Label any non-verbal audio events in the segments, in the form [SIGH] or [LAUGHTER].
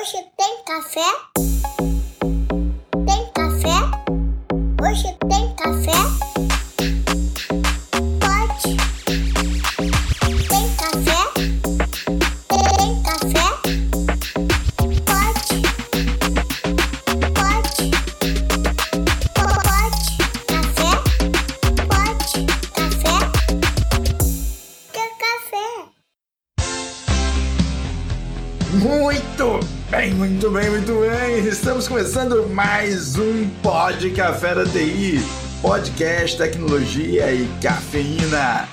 Hoje tem café? Mais um Pod Café da TI, podcast, tecnologia e cafeína.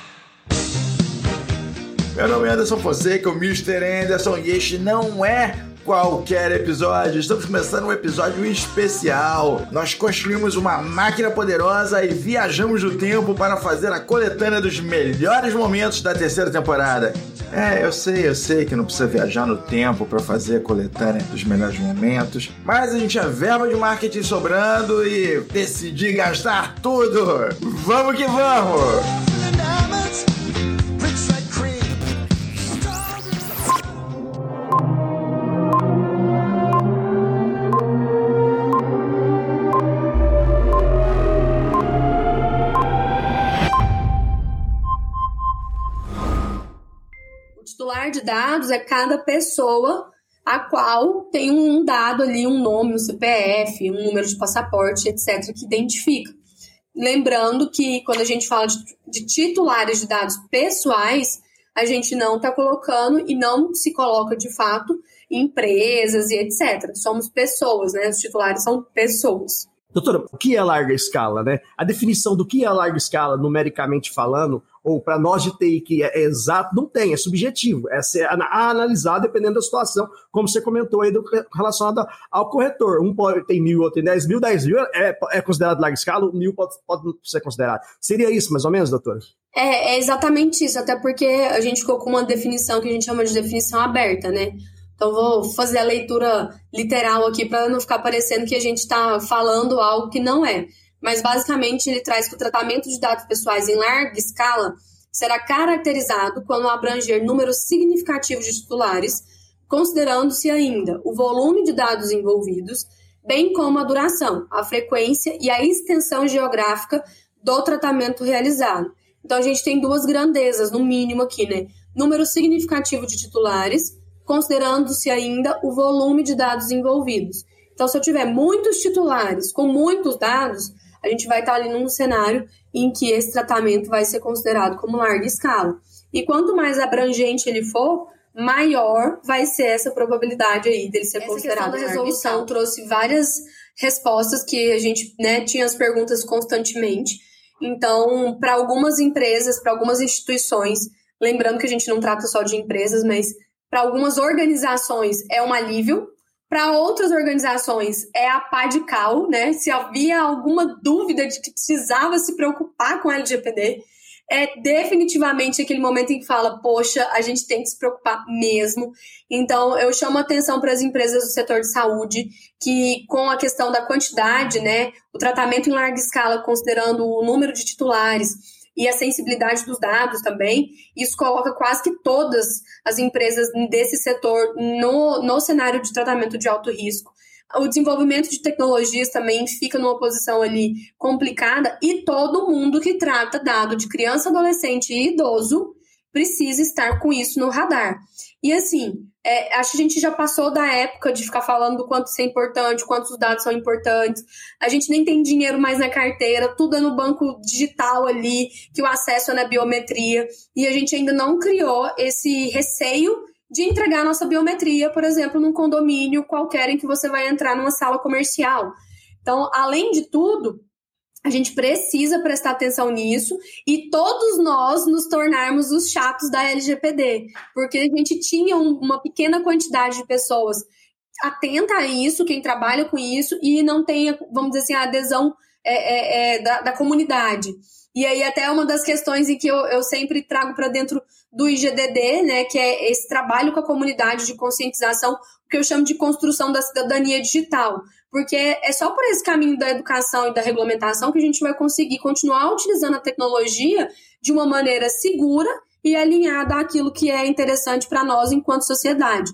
Meu nome é Anderson Fonseca, o Mr. Anderson, e este não é qualquer episódio. Estamos começando um episódio especial. Nós construímos uma máquina poderosa e viajamos no tempo para fazer a coletânea dos melhores momentos da terceira temporada. É, eu sei, eu sei que não precisa viajar no tempo para fazer a coletânea dos melhores momentos, mas a gente tinha verba de marketing sobrando e decidi gastar tudo. Vamos que vamos! Dados é cada pessoa a qual tem um dado ali, um nome, um CPF, um número de passaporte, etc., que identifica. Lembrando que quando a gente fala de, de titulares de dados pessoais, a gente não está colocando e não se coloca de fato em empresas e etc. Somos pessoas, né? Os titulares são pessoas. Doutora, o que é larga escala, né? A definição do que é larga escala, numericamente falando, ou para nós de TI que é exato, não tem, é subjetivo. É ser a analisar dependendo da situação, como você comentou aí do, relacionado ao corretor. Um pode, tem mil, outro tem dez mil, dez mil é, é considerado larga escala, mil pode, pode ser considerado. Seria isso, mais ou menos, doutora? É, é exatamente isso, até porque a gente ficou com uma definição que a gente chama de definição aberta, né? Então, vou fazer a leitura literal aqui para não ficar parecendo que a gente está falando algo que não é. Mas, basicamente, ele traz que o tratamento de dados pessoais em larga escala será caracterizado quando abranger números significativos de titulares, considerando-se ainda o volume de dados envolvidos, bem como a duração, a frequência e a extensão geográfica do tratamento realizado. Então, a gente tem duas grandezas, no mínimo, aqui, né? Número significativo de titulares considerando-se ainda o volume de dados envolvidos. Então, se eu tiver muitos titulares com muitos dados, a gente vai estar ali num cenário em que esse tratamento vai ser considerado como larga escala. E quanto mais abrangente ele for, maior vai ser essa probabilidade aí dele ser essa considerado larga resolução trouxe várias respostas que a gente né, tinha as perguntas constantemente. Então, para algumas empresas, para algumas instituições, lembrando que a gente não trata só de empresas, mas para algumas organizações é um alívio, para outras organizações é a pá de cal, né? Se havia alguma dúvida de que precisava se preocupar com a LGPD, é definitivamente aquele momento em que fala, poxa, a gente tem que se preocupar mesmo. Então, eu chamo atenção para as empresas do setor de saúde que, com a questão da quantidade, né, o tratamento em larga escala, considerando o número de titulares, e a sensibilidade dos dados também. Isso coloca quase que todas as empresas desse setor no, no cenário de tratamento de alto risco. O desenvolvimento de tecnologias também fica numa posição ali complicada e todo mundo que trata dado de criança, adolescente e idoso precisa estar com isso no radar. E assim, é, acho que a gente já passou da época de ficar falando do quanto isso é importante, quantos dados são importantes. A gente nem tem dinheiro mais na carteira, tudo é no banco digital ali, que o acesso é na biometria. E a gente ainda não criou esse receio de entregar nossa biometria, por exemplo, num condomínio qualquer em que você vai entrar numa sala comercial. Então, além de tudo, a gente precisa prestar atenção nisso e todos nós nos tornarmos os chatos da LGPD, porque a gente tinha um, uma pequena quantidade de pessoas atenta a isso, quem trabalha com isso, e não tenha, vamos dizer assim, a adesão é, é, é, da, da, comunidade. E aí, até uma das questões em que eu, eu sempre trago para dentro do IGDD, né, que é esse trabalho com a comunidade de conscientização, que eu chamo de construção da cidadania digital porque é só por esse caminho da educação e da regulamentação que a gente vai conseguir continuar utilizando a tecnologia de uma maneira segura e alinhada àquilo que é interessante para nós enquanto sociedade.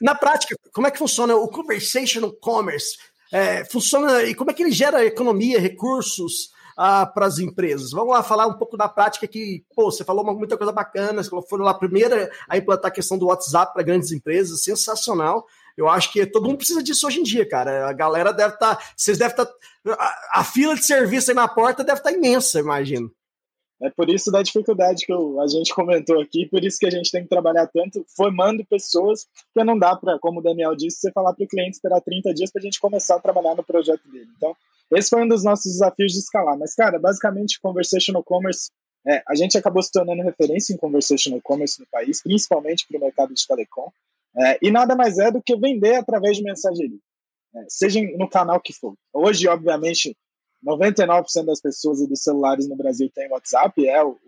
Na prática, como é que funciona o conversational commerce? É, funciona e como é que ele gera economia, recursos? Ah, para as empresas? Vamos lá falar um pouco da prática que, pô, você falou uma, muita coisa bacana, você foi lá primeira a implantar a questão do WhatsApp para grandes empresas, sensacional. Eu acho que todo mundo precisa disso hoje em dia, cara. A galera deve estar. Tá, vocês devem estar. Tá, a, a, fila de serviço aí na porta deve estar tá imensa, imagino. É por isso da dificuldade que eu, a gente comentou aqui, por isso que a gente tem que trabalhar tanto formando pessoas, porque não dá para, como o Daniel disse, você falar para o cliente esperar 30 dias para a gente começar a trabalhar no projeto dele. Então, esse foi um dos nossos desafios de escalar. Mas, cara, basicamente, conversational commerce, é, a gente acabou se tornando referência em conversational commerce no país, principalmente para o mercado de telecom. É, e nada mais é do que vender através de mensageria, é, seja no canal que for. Hoje, obviamente, 99% das pessoas e dos celulares no Brasil têm WhatsApp, é o,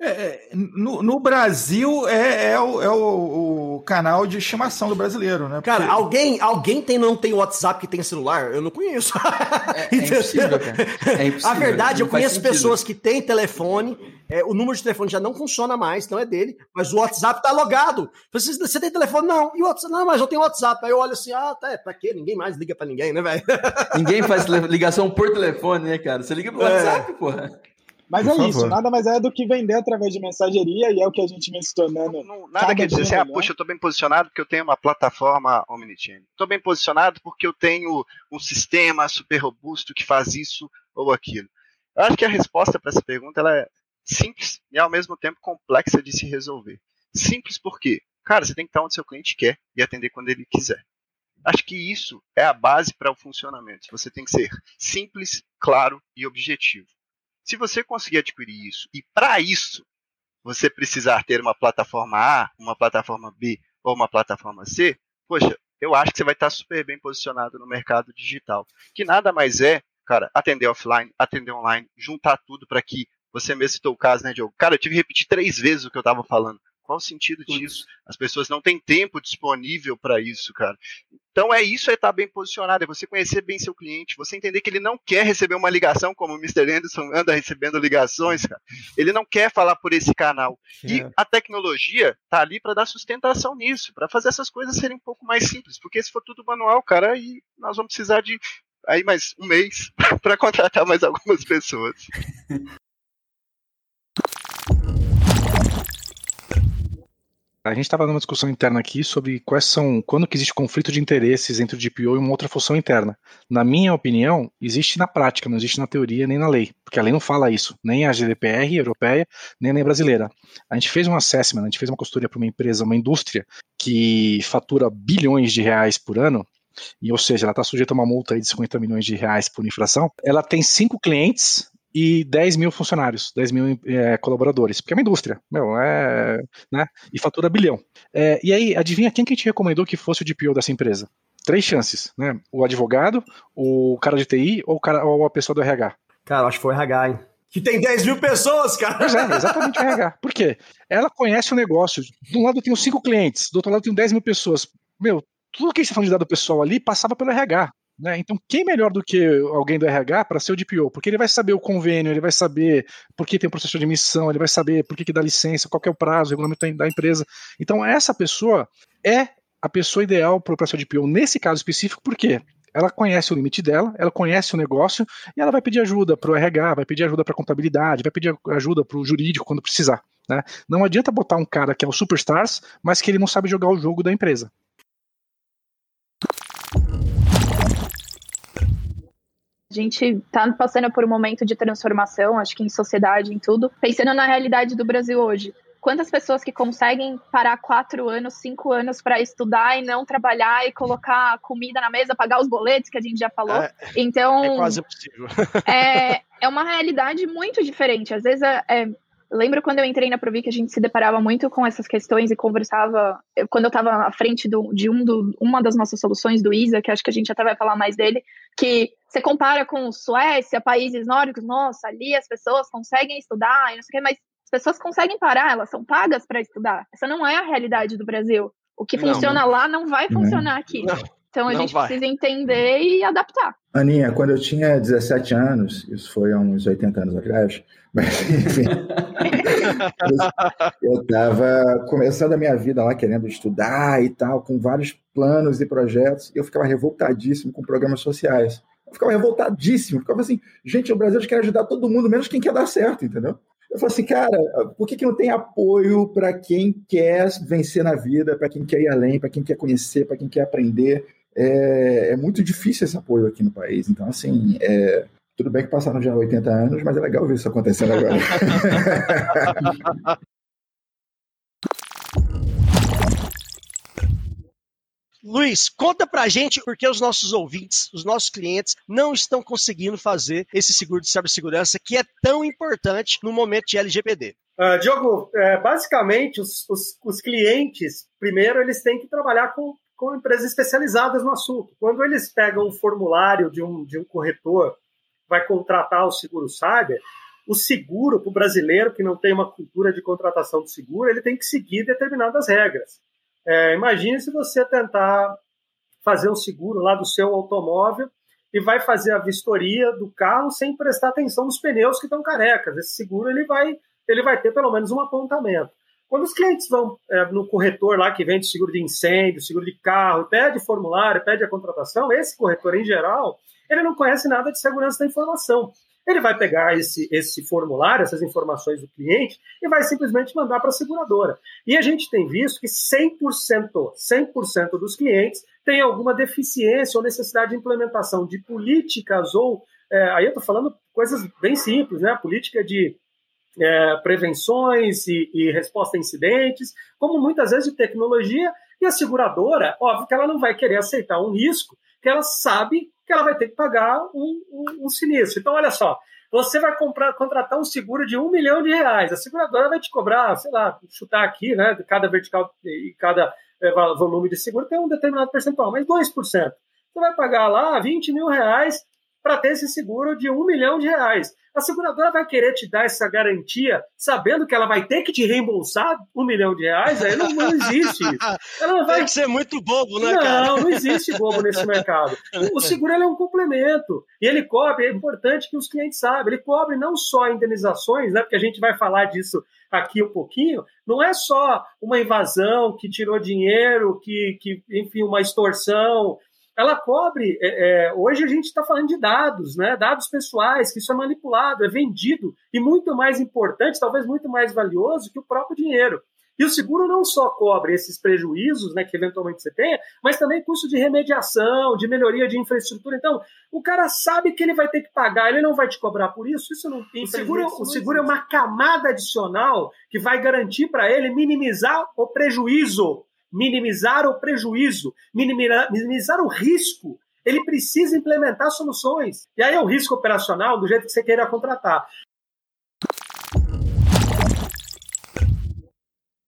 é, é, no, no, Brasil é, é, o, é o, o, canal de estimação do brasileiro, né? Cara, alguém, alguém tem, não tem WhatsApp que tem celular? Eu não conheço. É, é [LAUGHS] impossível, cara. É impossível. A verdade, eu conheço pessoas que têm telefone, é, o número de telefone já não funciona mais, não é dele, mas o WhatsApp tá logado. Você, você tem telefone? Não. E o WhatsApp? Não, mas eu tenho WhatsApp. Aí eu olho assim, ah, tá, pra quê? Ninguém mais liga pra ninguém, né, velho? Ninguém faz ligação por telefone, né, cara? Você liga pro WhatsApp, porra. Mas Por é favor. isso, nada mais é do que vender através de mensageria e é o que a gente vem se tornando. Não, nada quer dizer assim, ah, poxa, eu estou bem posicionado porque eu tenho uma plataforma Omnichannel. Estou bem posicionado porque eu tenho um sistema super robusto que faz isso ou aquilo. Eu acho que a resposta para essa pergunta ela é simples e ao mesmo tempo complexa de se resolver. Simples porque, cara, você tem que estar onde seu cliente quer e atender quando ele quiser. Acho que isso é a base para o funcionamento. Você tem que ser simples, claro e objetivo. Se você conseguir adquirir isso e para isso você precisar ter uma plataforma A, uma plataforma B ou uma plataforma C, poxa, eu acho que você vai estar super bem posicionado no mercado digital. Que nada mais é, cara, atender offline, atender online, juntar tudo para que você mesmo citou o caso, né, Diogo? Cara, eu tive que repetir três vezes o que eu estava falando. Qual o sentido disso? As pessoas não têm tempo disponível para isso, cara. Então é isso é estar bem posicionado, é você conhecer bem seu cliente, você entender que ele não quer receber uma ligação como o Mr. Anderson anda recebendo ligações, cara. Ele não quer falar por esse canal. E é. a tecnologia tá ali para dar sustentação nisso, para fazer essas coisas serem um pouco mais simples, porque se for tudo manual, cara, aí nós vamos precisar de aí mais um mês [LAUGHS] para contratar mais algumas pessoas. [LAUGHS] A gente estava numa discussão interna aqui sobre quais são, quando que existe conflito de interesses entre o DPO e uma outra função interna. Na minha opinião, existe na prática, não existe na teoria nem na lei, porque a lei não fala isso, nem a GDPR europeia, nem a lei brasileira. A gente fez um assessment, a gente fez uma consultoria para uma empresa, uma indústria que fatura bilhões de reais por ano, e ou seja, ela está sujeita a uma multa de 50 milhões de reais por infração. Ela tem cinco clientes e 10 mil funcionários, 10 mil é, colaboradores, porque é uma indústria, meu, é, né, e fatura bilhão. É, e aí, adivinha quem que te recomendou que fosse o DPO dessa empresa? Três chances, né, o advogado, o cara de TI ou, o cara, ou a pessoa do RH. Cara, acho que foi o RH, hein? Que tem 10 mil pessoas, cara. Pois é, exatamente o RH. Por quê? Ela conhece o negócio. De um lado eu tenho cinco clientes, do outro lado eu tenho 10 mil pessoas. Meu, tudo que tá falando de dado pessoal ali passava pelo RH. Né? Então, quem melhor do que alguém do RH para ser o DPO? Porque ele vai saber o convênio, ele vai saber por que tem o processo de admissão, ele vai saber por que, que dá licença, qual é o prazo, o regulamento da empresa. Então, essa pessoa é a pessoa ideal para o processo de DPO nesse caso específico, por quê? Ela conhece o limite dela, ela conhece o negócio e ela vai pedir ajuda para o RH, vai pedir ajuda para a contabilidade, vai pedir ajuda para o jurídico quando precisar. Né? Não adianta botar um cara que é o superstars, mas que ele não sabe jogar o jogo da empresa. A gente está passando por um momento de transformação, acho que em sociedade, em tudo. Pensando na realidade do Brasil hoje, quantas pessoas que conseguem parar quatro anos, cinco anos para estudar e não trabalhar e colocar comida na mesa, pagar os boletos que a gente já falou. É, então é quase possível. é, é uma realidade muito diferente. Às vezes é, é lembro quando eu entrei na Provi a gente se deparava muito com essas questões e conversava. Quando eu estava à frente do, de um do, uma das nossas soluções do ISA, que acho que a gente até vai falar mais dele, que você compara com Suécia, países nórdicos, nossa, ali as pessoas conseguem estudar, e não sei o que, mas as pessoas conseguem parar, elas são pagas para estudar. Essa não é a realidade do Brasil. O que não, funciona lá não vai funcionar aqui. Não. Então a Não gente vai. precisa entender e adaptar. Aninha, quando eu tinha 17 anos, isso foi há uns 80 anos atrás, [LAUGHS] mas enfim, [LAUGHS] eu estava começando a minha vida lá, querendo estudar e tal, com vários planos e projetos, e eu ficava revoltadíssimo com programas sociais. Eu ficava revoltadíssimo, ficava assim, gente, o Brasil quer ajudar todo mundo, menos quem quer dar certo, entendeu? Eu falei assim, cara, por que, que não tem apoio para quem quer vencer na vida, para quem quer ir além, para quem quer conhecer, para quem quer aprender? É, é muito difícil esse apoio aqui no país. Então, assim, é, tudo bem que passaram já 80 anos, mas é legal ver isso acontecendo agora. [LAUGHS] Luiz, conta pra gente por que os nossos ouvintes, os nossos clientes, não estão conseguindo fazer esse seguro de cibersegurança que é tão importante no momento de LGPD. Uh, Diogo, é, basicamente, os, os, os, clientes, primeiro, eles têm que trabalhar com, com empresas especializadas no assunto. Quando eles pegam um formulário de um, de um corretor, vai contratar o seguro cyber, o seguro, para o brasileiro que não tem uma cultura de contratação de seguro, ele tem que seguir determinadas regras. É, imagine se você tentar fazer um seguro lá do seu automóvel e vai fazer a vistoria do carro sem prestar atenção nos pneus que estão carecas. Esse seguro ele vai, ele vai ter pelo menos um apontamento. Quando os clientes vão é, no corretor lá que vende seguro de incêndio, seguro de carro, pede formulário, pede a contratação, esse corretor em geral, ele não conhece nada de segurança da informação. Ele vai pegar esse, esse formulário, essas informações do cliente, e vai simplesmente mandar para a seguradora. E a gente tem visto que 100%, 100% dos clientes têm alguma deficiência ou necessidade de implementação de políticas ou, é, aí eu estou falando coisas bem simples, né? Política de é, prevenções e, e resposta a incidentes, como muitas vezes de tecnologia, e a seguradora, óbvio que ela não vai querer aceitar um risco que ela sabe que ela vai ter que pagar um, um, um sinistro. Então, olha só, você vai comprar, contratar um seguro de um milhão de reais, a seguradora vai te cobrar, sei lá, chutar aqui, né, cada vertical e cada é, volume de seguro tem um determinado percentual, mas 2%. Você vai pagar lá 20 mil reais para ter esse seguro de um milhão de reais. A seguradora vai querer te dar essa garantia, sabendo que ela vai ter que te reembolsar um milhão de reais? Aí não, não existe isso. Ela não vai... Tem que ser muito bobo, né, não, cara? Não, não existe bobo nesse mercado. O seguro é um complemento. E ele cobre, é importante que os clientes saibam, ele cobre não só indenizações, né, porque a gente vai falar disso aqui um pouquinho, não é só uma invasão que tirou dinheiro, que, que enfim, uma extorsão, ela cobre. É, é, hoje a gente está falando de dados, né? Dados pessoais, que isso é manipulado, é vendido e muito mais importante, talvez muito mais valioso que o próprio dinheiro. E o seguro não só cobre esses prejuízos, né, que eventualmente você tenha, mas também custo de remediação, de melhoria de infraestrutura. Então, o cara sabe que ele vai ter que pagar, ele não vai te cobrar por isso. Isso não. O seguro, o seguro é uma camada adicional que vai garantir para ele minimizar o prejuízo minimizar o prejuízo, minimizar, o risco. Ele precisa implementar soluções. E aí é o risco operacional do jeito que você queira contratar.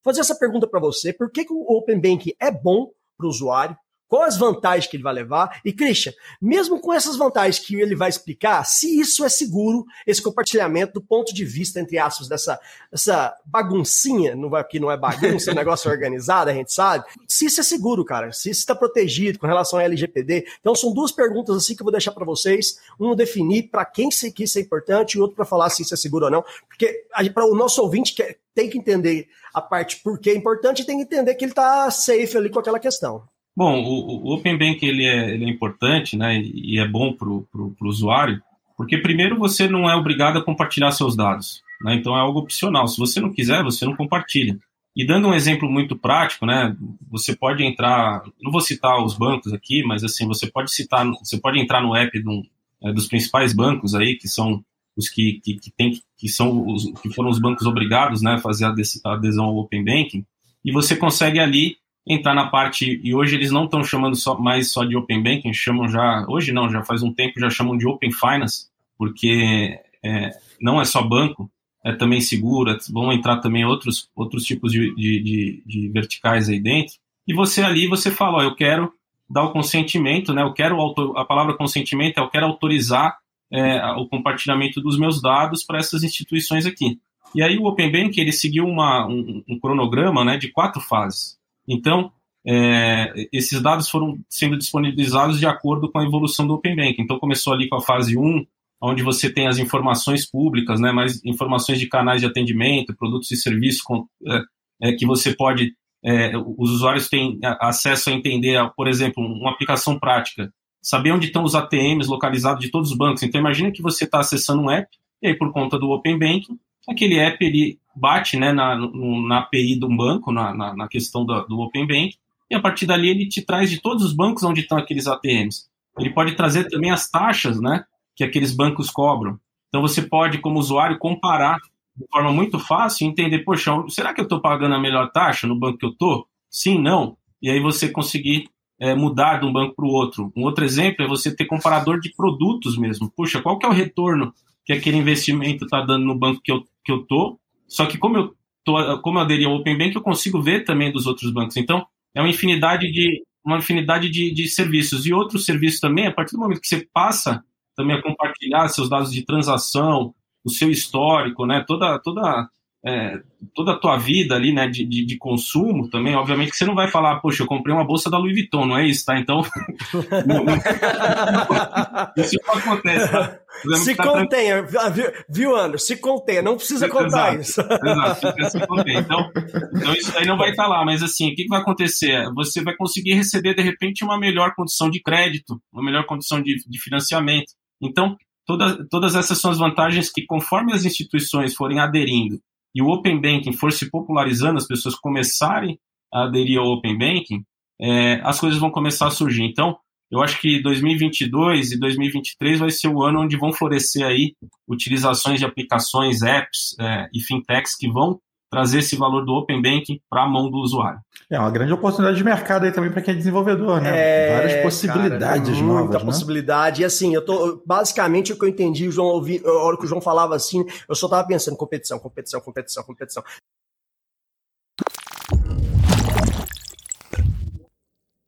Vou fazer essa pergunta para você: por que, que o Open Banking é bom para o usuário? Quais as vantagens que ele vai levar? E, Christian, mesmo com essas vantagens que ele vai explicar, se isso é seguro, esse compartilhamento do ponto de vista, entre aspas, dessa, dessa baguncinha, não vai, que não é bagunça, é um [LAUGHS] negócio organizado, a gente sabe, se isso é seguro, cara, se isso está protegido com relação à LGPD. Então, são duas perguntas assim que eu vou deixar para vocês. Um definir para quem que isso é importante e outro para falar se isso é seguro ou não. Porque para o nosso ouvinte que tem que entender a parte por que é importante e tem que entender que ele está safe ali com aquela questão. Bom, o, o Open Bank ele é, ele é importante, né, e é bom para o usuário, porque primeiro você não é obrigado a compartilhar seus dados, né, então é algo opcional. Se você não quiser, você não compartilha. E dando um exemplo muito prático, né, você pode entrar, não vou citar os bancos aqui, mas assim você pode citar, você pode entrar no app do, é, dos principais bancos aí que são os que, que, que, tem, que são os que foram os bancos obrigados, né, a fazer a adesão ao Open Banking, e você consegue ali entrar na parte, e hoje eles não estão chamando só, mais só de Open Banking, chamam já, hoje não, já faz um tempo, já chamam de Open Finance, porque é, não é só banco, é também seguro, vão entrar também outros, outros tipos de, de, de, de verticais aí dentro, e você ali, você fala, ó, eu quero dar o consentimento, né, eu quero, a palavra consentimento é eu quero autorizar é, o compartilhamento dos meus dados para essas instituições aqui. E aí o Open Bank, ele seguiu uma, um, um cronograma né, de quatro fases. Então, é, esses dados foram sendo disponibilizados de acordo com a evolução do Open Banking. Então, começou ali com a fase 1, onde você tem as informações públicas, né, mais informações de canais de atendimento, produtos e serviços com, é, é, que você pode, é, os usuários têm acesso a entender, por exemplo, uma aplicação prática, saber onde estão os ATMs localizados de todos os bancos. Então, imagina que você está acessando um app, e aí, por conta do Open Banking, aquele app ele bate né, na, na API de um banco, na, na, na questão do, do Open Banking, e a partir dali ele te traz de todos os bancos onde estão aqueles ATMs. Ele pode trazer também as taxas né, que aqueles bancos cobram. Então você pode, como usuário, comparar de forma muito fácil e entender, poxa, será que eu estou pagando a melhor taxa no banco que eu estou? Sim, não. E aí você conseguir é, mudar de um banco para o outro. Um outro exemplo é você ter comparador de produtos mesmo. Puxa, qual que é o retorno que aquele investimento está dando no banco que eu, que eu tô? Só que como eu, tô, como eu aderi ao Open Bank, eu consigo ver também dos outros bancos. Então, é uma infinidade de uma infinidade de, de serviços. E outros serviços também, a partir do momento que você passa também a compartilhar seus dados de transação, o seu histórico, né, toda, toda, é, toda a tua vida ali, né, de, de, de, consumo também, obviamente que você não vai falar, poxa, eu comprei uma bolsa da Louis Vuitton, não é isso, tá? Então, [LAUGHS] isso não acontece, tá? Se tá contenha, viu, viu, Anderson? Se contenha, não precisa contar exato, isso. Exato, [LAUGHS] se contenha. Então, então, isso aí não vai estar lá, mas assim, o que, que vai acontecer? Você vai conseguir receber, de repente, uma melhor condição de crédito, uma melhor condição de, de financiamento. Então, toda, todas essas são as vantagens que, conforme as instituições forem aderindo e o Open Banking for se popularizando, as pessoas começarem a aderir ao Open Banking, é, as coisas vão começar a surgir. Então, eu acho que 2022 e 2023 vai ser o ano onde vão florescer aí utilizações de aplicações, apps é, e fintechs que vão trazer esse valor do Open Banking para a mão do usuário. É uma grande oportunidade de mercado aí também para quem é desenvolvedor, né? É, Várias possibilidades cara, novas. Muita né? possibilidade. E assim, eu tô. Basicamente, o que eu entendi, o João ouvi, a hora que o João falava assim, eu só tava pensando competição, competição, competição, competição.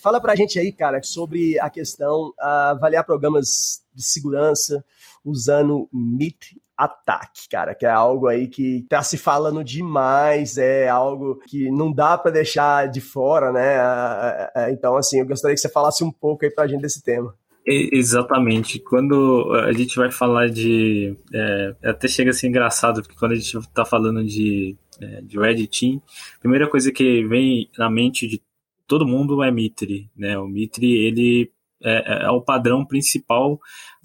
Fala pra gente aí, cara, sobre a questão uh, avaliar programas de segurança usando MIT Attack, cara, que é algo aí que tá se falando demais, é algo que não dá para deixar de fora, né? Então, assim, eu gostaria que você falasse um pouco aí pra gente desse tema. Exatamente. Quando a gente vai falar de. É, até chega a ser engraçado, porque quando a gente está falando de, é, de Red Team, a primeira coisa que vem na mente de todo mundo é Mitre. Né? O Mitre ele é, é o padrão principal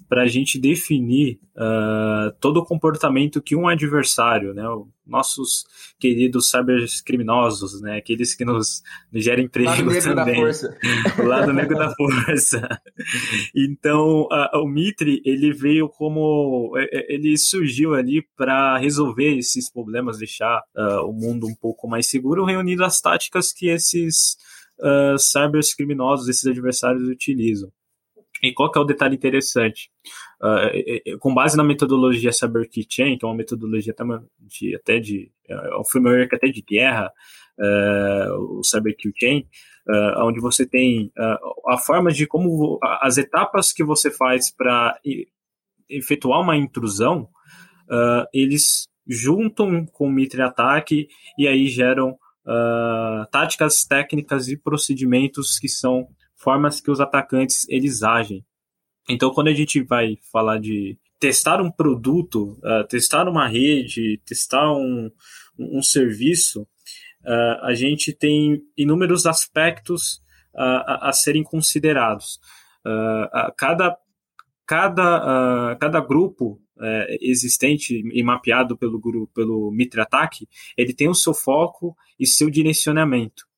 para a gente definir uh, todo o comportamento que um adversário, né, nossos queridos cybercriminosos, né, aqueles que nos, nos gerem emprego lado também, da força. o [LAUGHS] lado negro da força. Então, uh, o Mitre ele veio como é, é, ele surgiu ali para resolver esses problemas, deixar uh, o mundo um pouco mais seguro, reunindo as táticas que esses uh, cybercriminosos, esses adversários utilizam. E qual que é o detalhe interessante? Uh, com base na metodologia CyberKeychain, que é uma metodologia até de, até de é um framework até de guerra, uh, o CyberKeychain, uh, onde você tem uh, a forma de como as etapas que você faz para efetuar uma intrusão, eles juntam com o Mitre ataque e aí geram táticas técnicas e procedimentos que são formas que os atacantes eles agem. Então, quando a gente vai falar de testar um produto, uh, testar uma rede, testar um, um serviço, uh, a gente tem inúmeros aspectos uh, a, a, serem considerados. cada, cada, cada grupo existente e mapeado pelo, pelo Mitre Attack, ele tem o seu foco e seu direcionamento.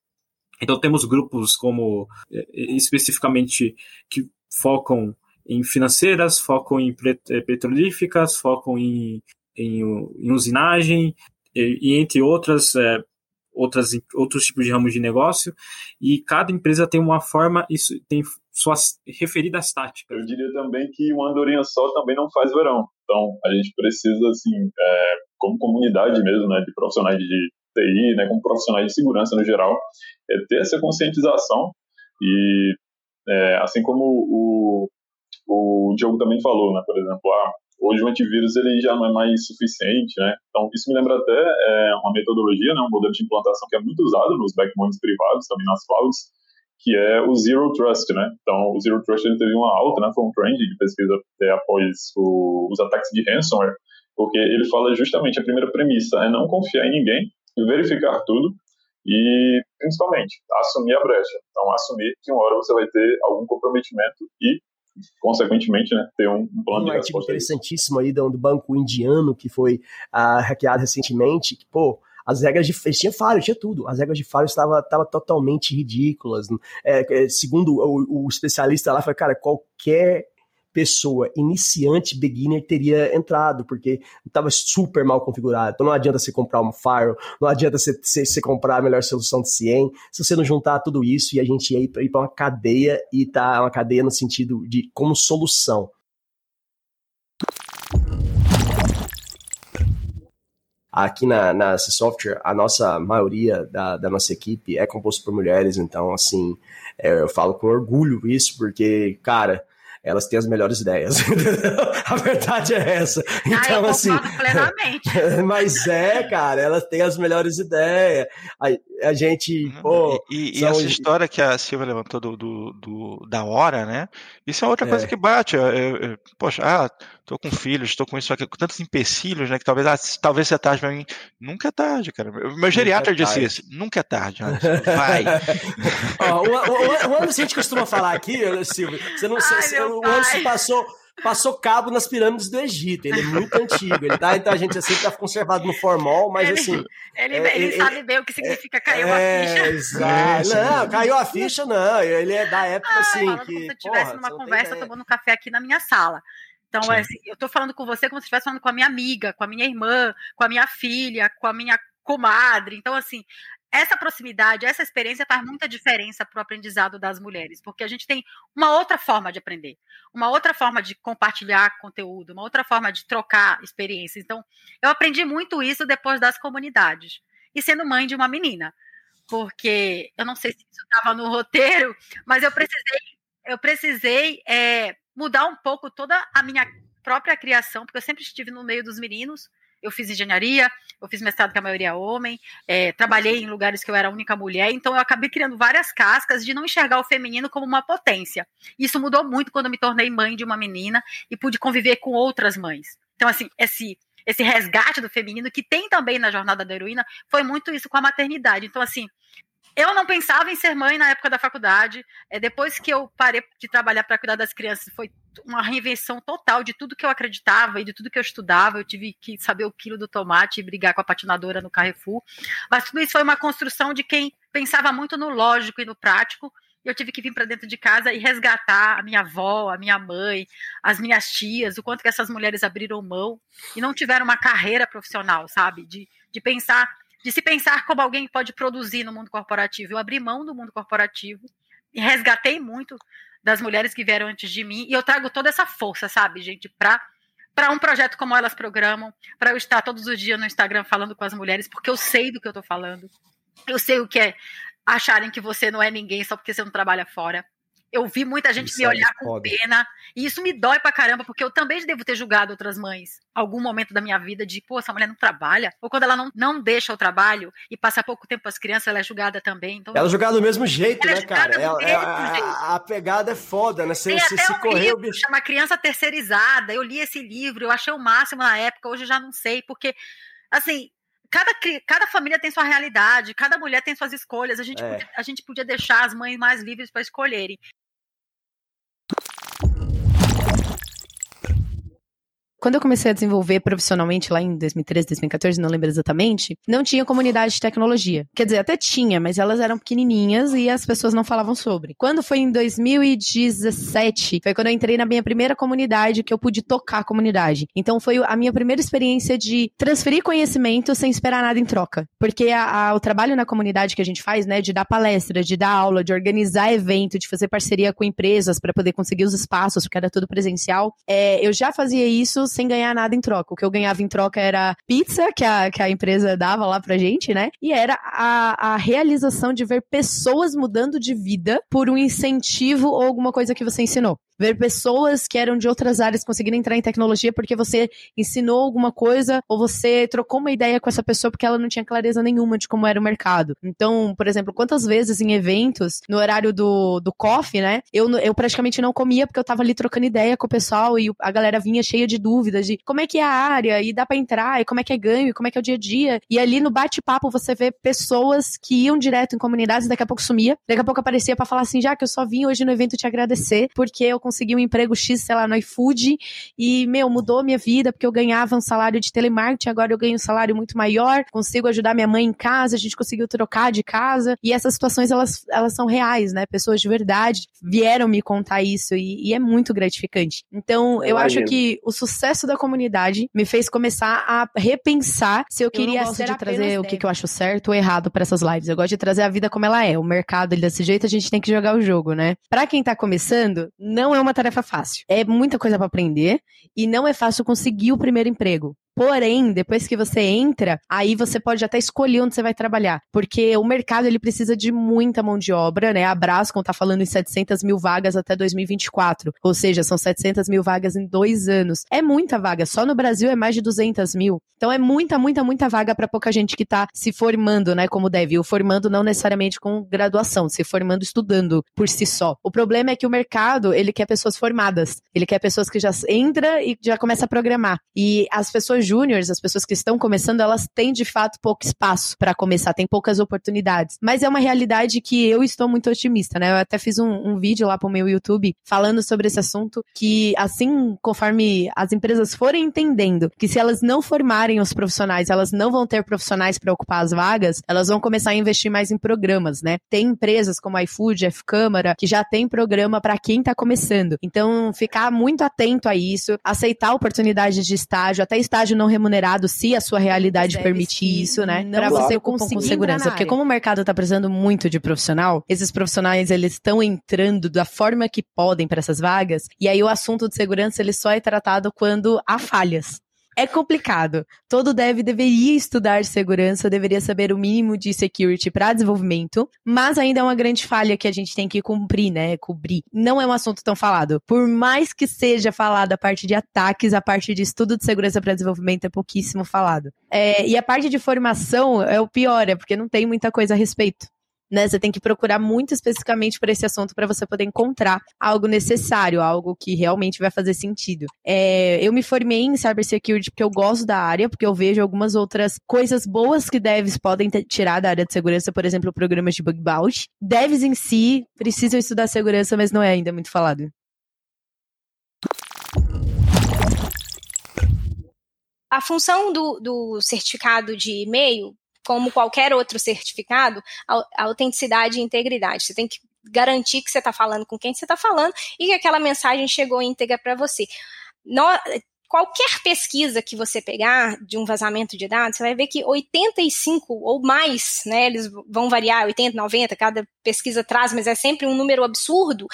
Então temos grupos como eh, especificamente que focam em financeiras, focam em eh, petrolíficas, focam em, em, em usinagem e, e, entre outras, é, outras outros tipos de ramos de negócio. E cada empresa tem uma forma, isso tem suas referidas táticas. Eu diria também que uma andorinha só também não faz verão. Então a gente precisa assim, é, como comunidade mesmo, né, de profissionais de TI, né, como profissionais de segurança no geral, é ter essa conscientização e é, assim como o, o Diogo também falou, né, por exemplo, ah, hoje o antivírus ele já não é mais suficiente, né? Então isso me lembra até é, uma metodologia, né, um modelo de implantação que é muito usado nos backbones privados, também nas clouds, que é o Zero Trust, né? Então, o Zero Trust ele teve uma alta, né? Foi um trend de pesquisa até após o, os ataques de ransomware, porque ele fala justamente a primeira premissa é não confiar em ninguém, verificar tudo e, principalmente, assumir a brecha. Então, assumir que uma hora você vai ter algum comprometimento e consequentemente, né, ter um, um plano um de artigo resposta. interessantíssimo aí do, do banco indiano que foi ah, hackeado recentemente, que, pô, as regras de tinha falha, tinha tudo. As regras de falha estavam tava totalmente ridículas. É, é, segundo o, o, especialista lá, foi, cara, qualquer pessoa iniciante, beginner, teria entrado, porque estava super mal configurado. Então não adianta você comprar um Fire, não adianta você, você, você, comprar a melhor solução de CIEM, se você não juntar tudo isso e a gente ir para uma cadeia e tá uma cadeia no sentido de como solução. Aqui na, na C Software, a nossa maioria da, da nossa equipe é composta por mulheres, então, assim, é, eu falo com orgulho isso, porque, cara, elas têm as melhores ideias. [LAUGHS] a verdade é essa. Então, ah, assim. plenamente. [LAUGHS] mas é, cara, elas têm as melhores ideias. A gente. Uhum. Pô, e, e essa história que a Silvia levantou do, do, do, da hora, né? Isso é outra coisa é. que bate. Eu, eu, eu, poxa, ah, tô com filhos, estou com isso aqui, com tantos empecilhos, né? Que talvez, ah, talvez seja tarde para mim. Nunca é tarde, cara. Meu geriatra é disse isso. Nunca é tarde. Vai. [LAUGHS] Ó, o, o, o, Anderson a gente costuma falar aqui, Silvio, você não Ai, o Anderson passou passou cabo nas pirâmides do Egito. Ele é muito antigo. Ele tá, então a gente assim tá conservado no formol, mas ele, assim. Ele, é, ele, ele sabe bem o que significa caiu é, a ficha. Exato. Não, caiu a ficha, não. Ele é da época Ai, assim. Que, se eu estivesse numa conversa tomando café aqui na minha sala. Então, assim, eu tô falando com você como se estivesse falando com a minha amiga, com a minha irmã, com a minha filha, com a minha comadre. Então, assim, essa proximidade, essa experiência faz muita diferença para o aprendizado das mulheres, porque a gente tem uma outra forma de aprender, uma outra forma de compartilhar conteúdo, uma outra forma de trocar experiências. Então, eu aprendi muito isso depois das comunidades e sendo mãe de uma menina, porque eu não sei se isso estava no roteiro, mas eu precisei, eu precisei é, mudar um pouco toda a minha própria criação, porque eu sempre estive no meio dos meninos eu fiz engenharia, eu fiz mestrado que a maioria é homem, é, trabalhei em lugares que eu era a única mulher, então eu acabei criando várias cascas de não enxergar o feminino como uma potência. Isso mudou muito quando eu me tornei mãe de uma menina e pude conviver com outras mães. Então, assim, esse, esse resgate do feminino, que tem também na jornada da heroína, foi muito isso com a maternidade. Então, assim, eu não pensava em ser mãe na época da faculdade. É, depois que eu parei de trabalhar para cuidar das crianças, foi uma reinvenção total de tudo que eu acreditava e de tudo que eu estudava. Eu tive que saber o quilo do tomate e brigar com a patinadora no Carrefour. Mas tudo isso foi uma construção de quem pensava muito no lógico e no prático. Eu tive que vir para dentro de casa e resgatar a minha avó, a minha mãe, as minhas tias, o quanto que essas mulheres abriram mão e não tiveram uma carreira profissional, sabe? De, de pensar de se pensar como alguém pode produzir no mundo corporativo. Eu abri mão do mundo corporativo e resgatei muito das mulheres que vieram antes de mim e eu trago toda essa força, sabe, gente, para para um projeto como elas programam, para eu estar todos os dias no Instagram falando com as mulheres, porque eu sei do que eu estou falando. Eu sei o que é acharem que você não é ninguém só porque você não trabalha fora. Eu vi muita gente isso me olhar é com pena, e isso me dói pra caramba, porque eu também devo ter julgado outras mães, algum momento da minha vida, de, pô, essa mulher não trabalha, ou quando ela não, não deixa o trabalho e passa pouco tempo com as crianças, ela é julgada também. Então, ela é julgada do mesmo jeito, né, cara? Ela, é, a, a, pegada é foda, né? Você, se, se um correr, o bicho. Chama Criança Terceirizada. Eu li esse livro, eu achei o máximo na época, hoje eu já não sei, porque, assim, cada, cada família tem sua realidade, cada mulher tem suas escolhas. A gente, é. podia, a gente podia deixar as mães mais livres para escolherem. Quando eu comecei a desenvolver profissionalmente lá em 2013, 2014, não lembro exatamente, não tinha comunidade de tecnologia. Quer dizer, até tinha, mas elas eram pequenininhas e as pessoas não falavam sobre. Quando foi em 2017, foi quando eu entrei na minha primeira comunidade que eu pude tocar a comunidade. Então foi a minha primeira experiência de transferir conhecimento sem esperar nada em troca. Porque a, a, o trabalho na comunidade que a gente faz, né, de dar palestra, de dar aula, de organizar evento, de fazer parceria com empresas para poder conseguir os espaços, porque era tudo presencial, é, eu já fazia isso sem ganhar nada em troca. O que eu ganhava em troca era pizza, que a, que a empresa dava lá pra gente, né? E era a, a realização de ver pessoas mudando de vida por um incentivo ou alguma coisa que você ensinou. Ver pessoas que eram de outras áreas conseguindo entrar em tecnologia porque você ensinou alguma coisa ou você trocou uma ideia com essa pessoa porque ela não tinha clareza nenhuma de como era o mercado. Então, por exemplo, quantas vezes em eventos, no horário do, do coffee, né, eu, eu praticamente não comia porque eu tava ali trocando ideia com o pessoal e a galera vinha cheia de dúvidas de como é que é a área e dá para entrar e como é que é ganho e como é que é o dia a dia. E ali no bate-papo você vê pessoas que iam direto em comunidades, daqui a pouco sumia, daqui a pouco aparecia para falar assim, já que eu só vim hoje no evento te agradecer porque eu um emprego X, sei lá, no iFood e, meu, mudou minha vida porque eu ganhava um salário de telemarketing, agora eu ganho um salário muito maior, consigo ajudar minha mãe em casa, a gente conseguiu trocar de casa e essas situações elas, elas são reais, né? Pessoas de verdade vieram me contar isso e, e é muito gratificante. Então, eu, eu acho que o sucesso da comunidade me fez começar a repensar se eu, eu queria ser de trazer o que, que, eu acho certo ou errado para essas lives. Eu gosto de trazer a vida como ela é. O mercado ele desse jeito, a gente tem que jogar o jogo, né? Para quem tá começando, não é uma tarefa fácil. É muita coisa para aprender e não é fácil conseguir o primeiro emprego. Porém, depois que você entra, aí você pode até escolher onde você vai trabalhar. Porque o mercado, ele precisa de muita mão de obra, né? A Brascom tá falando em 700 mil vagas até 2024. Ou seja, são 700 mil vagas em dois anos. É muita vaga. Só no Brasil é mais de 200 mil. Então é muita, muita, muita vaga para pouca gente que tá se formando, né? Como deve. O formando não necessariamente com graduação, se formando estudando por si só. O problema é que o mercado, ele quer pessoas formadas. Ele quer pessoas que já entra e já começa a programar. E as pessoas júniores, as pessoas que estão começando, elas têm de fato pouco espaço para começar, tem poucas oportunidades. Mas é uma realidade que eu estou muito otimista, né? Eu até fiz um, um vídeo lá pro meu YouTube falando sobre esse assunto, que assim, conforme as empresas forem entendendo que se elas não formarem os profissionais, elas não vão ter profissionais para ocupar as vagas, elas vão começar a investir mais em programas, né? Tem empresas como a iFood, F Câmara, que já tem programa para quem está começando. Então, ficar muito atento a isso, aceitar oportunidades de estágio, até estágio não remunerado, se a sua realidade Deve permitir isso, né? Para você conseguir com segurança. Porque como o mercado tá precisando muito de profissional, esses profissionais eles estão entrando da forma que podem para essas vagas, e aí o assunto de segurança ele só é tratado quando há falhas. É complicado. Todo dev deveria estudar segurança, deveria saber o mínimo de security para desenvolvimento, mas ainda é uma grande falha que a gente tem que cumprir, né? Cobrir. Não é um assunto tão falado. Por mais que seja falado a parte de ataques, a parte de estudo de segurança para desenvolvimento é pouquíssimo falado. É, e a parte de formação é o pior, é porque não tem muita coisa a respeito né? Você tem que procurar muito especificamente para esse assunto para você poder encontrar algo necessário, algo que realmente vai fazer sentido. É, eu me formei em cybersecurity porque eu gosto da área, porque eu vejo algumas outras coisas boas que devs podem tirar da área de segurança, por exemplo, programas de bug bounty. Devs em si precisam estudar segurança, mas não é ainda muito falado. A função do, do certificado de e-mail como qualquer outro certificado, a, autenticidade e integridade. Você tem que garantir que você está falando com quem você está falando e que aquela mensagem chegou íntegra para você. No, qualquer pesquisa que você pegar de um vazamento de dados, você vai ver que 85 ou mais, né, eles vão variar, 80, 90, cada pesquisa traz, mas é sempre um número absurdo,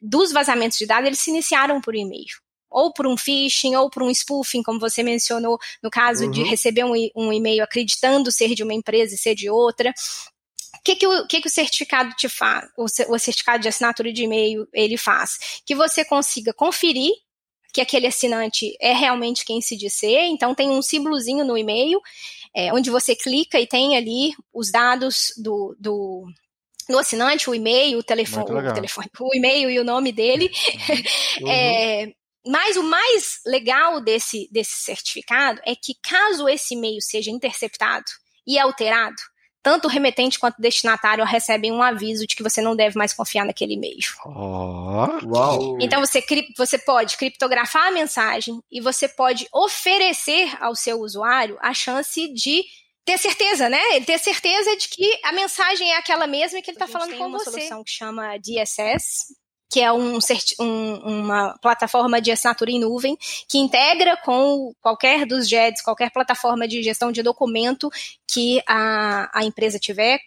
dos vazamentos de dados, eles se iniciaram por e-mail ou por um phishing, ou por um spoofing, como você mencionou, no caso uhum. de receber um, um e-mail acreditando ser de uma empresa e ser de outra. O que, que, o, que, que o certificado te faz? O, o certificado de assinatura de e-mail ele faz? Que você consiga conferir que aquele assinante é realmente quem se diz ser. Então, tem um símbolozinho no e-mail, é, onde você clica e tem ali os dados do, do, do assinante, o e-mail, o telefone, o, telefone, o e-mail e o nome dele. Uhum. [LAUGHS] é, mas o mais legal desse, desse certificado é que, caso esse e-mail seja interceptado e alterado, tanto o remetente quanto o destinatário recebem um aviso de que você não deve mais confiar naquele e-mail. Oh, uau. Então você, você pode criptografar a mensagem e você pode oferecer ao seu usuário a chance de ter certeza, né? Ele ter certeza de que a mensagem é aquela mesma e que ele está falando com você. Tem uma solução que chama DSS, que é um, um, uma plataforma de assinatura em nuvem que integra com qualquer dos JEDs, qualquer plataforma de gestão de documento que a, a empresa tiver,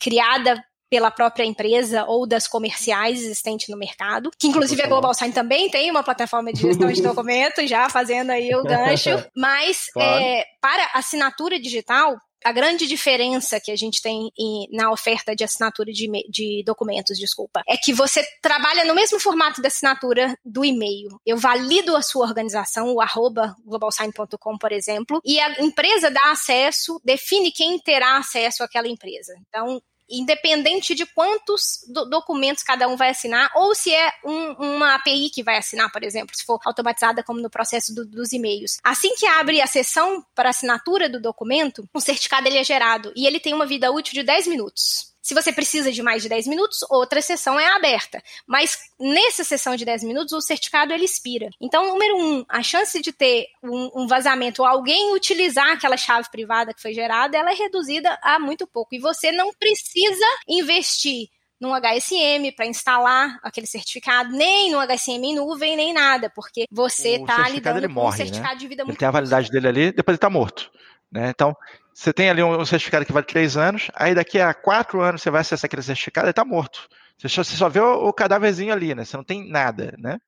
criada pela própria empresa ou das comerciais existentes no mercado, que inclusive a Global Sign também tem uma plataforma de gestão de [LAUGHS] documentos, já fazendo aí o gancho, [LAUGHS] mas claro. é, para assinatura digital, a grande diferença que a gente tem em, na oferta de assinatura de, de, documentos, desculpa, é que você trabalha no mesmo formato de assinatura do e-mail. Eu valido a sua organização, o arroba globalsign.com, por exemplo, e a empresa dá acesso, define quem terá acesso àquela empresa. Então, independente de quantos do documentos cada um vai assinar, ou se é um, uma API que vai assinar, por exemplo, se for automatizada como no processo do, dos e-mails. Assim que abre a sessão para assinatura do documento, o certificado ele é gerado e ele tem uma vida útil de 10 minutos. Se você precisa de mais de 10 minutos, outra sessão é aberta. Mas nessa sessão de 10 minutos, o certificado ele expira. Então, número um, a chance de ter um, um vazamento ou alguém utilizar aquela chave privada que foi gerada, ela é reduzida a muito pouco. E você não precisa investir num HSM para instalar aquele certificado, nem no HSM em nuvem, nem nada, porque você está lidando ele com morre, um certificado né? de vida Ele muito tem a validade dele ali, depois ele está morto. Né? Então, você tem ali um certificado que vale três anos, aí daqui a quatro anos você vai acessar aquele certificado e está morto. Você só, você só vê o, o cadáverzinho ali, né? Você não tem nada, né?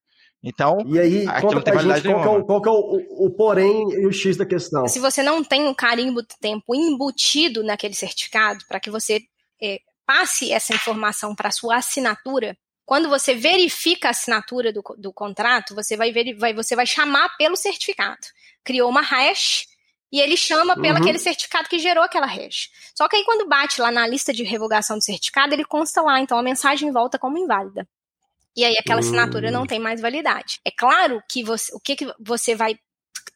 Então, E aí, conta não tem pra gente qual, que é, o, qual que é o, o- o porém e o X da questão. Se você não tem um carimbo do tempo embutido naquele certificado, para que você é, passe essa informação para sua assinatura, quando você verifica a assinatura do, do contrato, você vai, veri- vai- você vai chamar pelo certificado. Criou uma hash e ele chama pelo Uhum. aquele certificado que gerou aquela hash. Só que aí quando bate lá na lista de revogação do certificado, ele consta lá, então a mensagem volta como inválida. E aí aquela assinatura Hum. não tem mais validade. É claro que você, o que, que você vai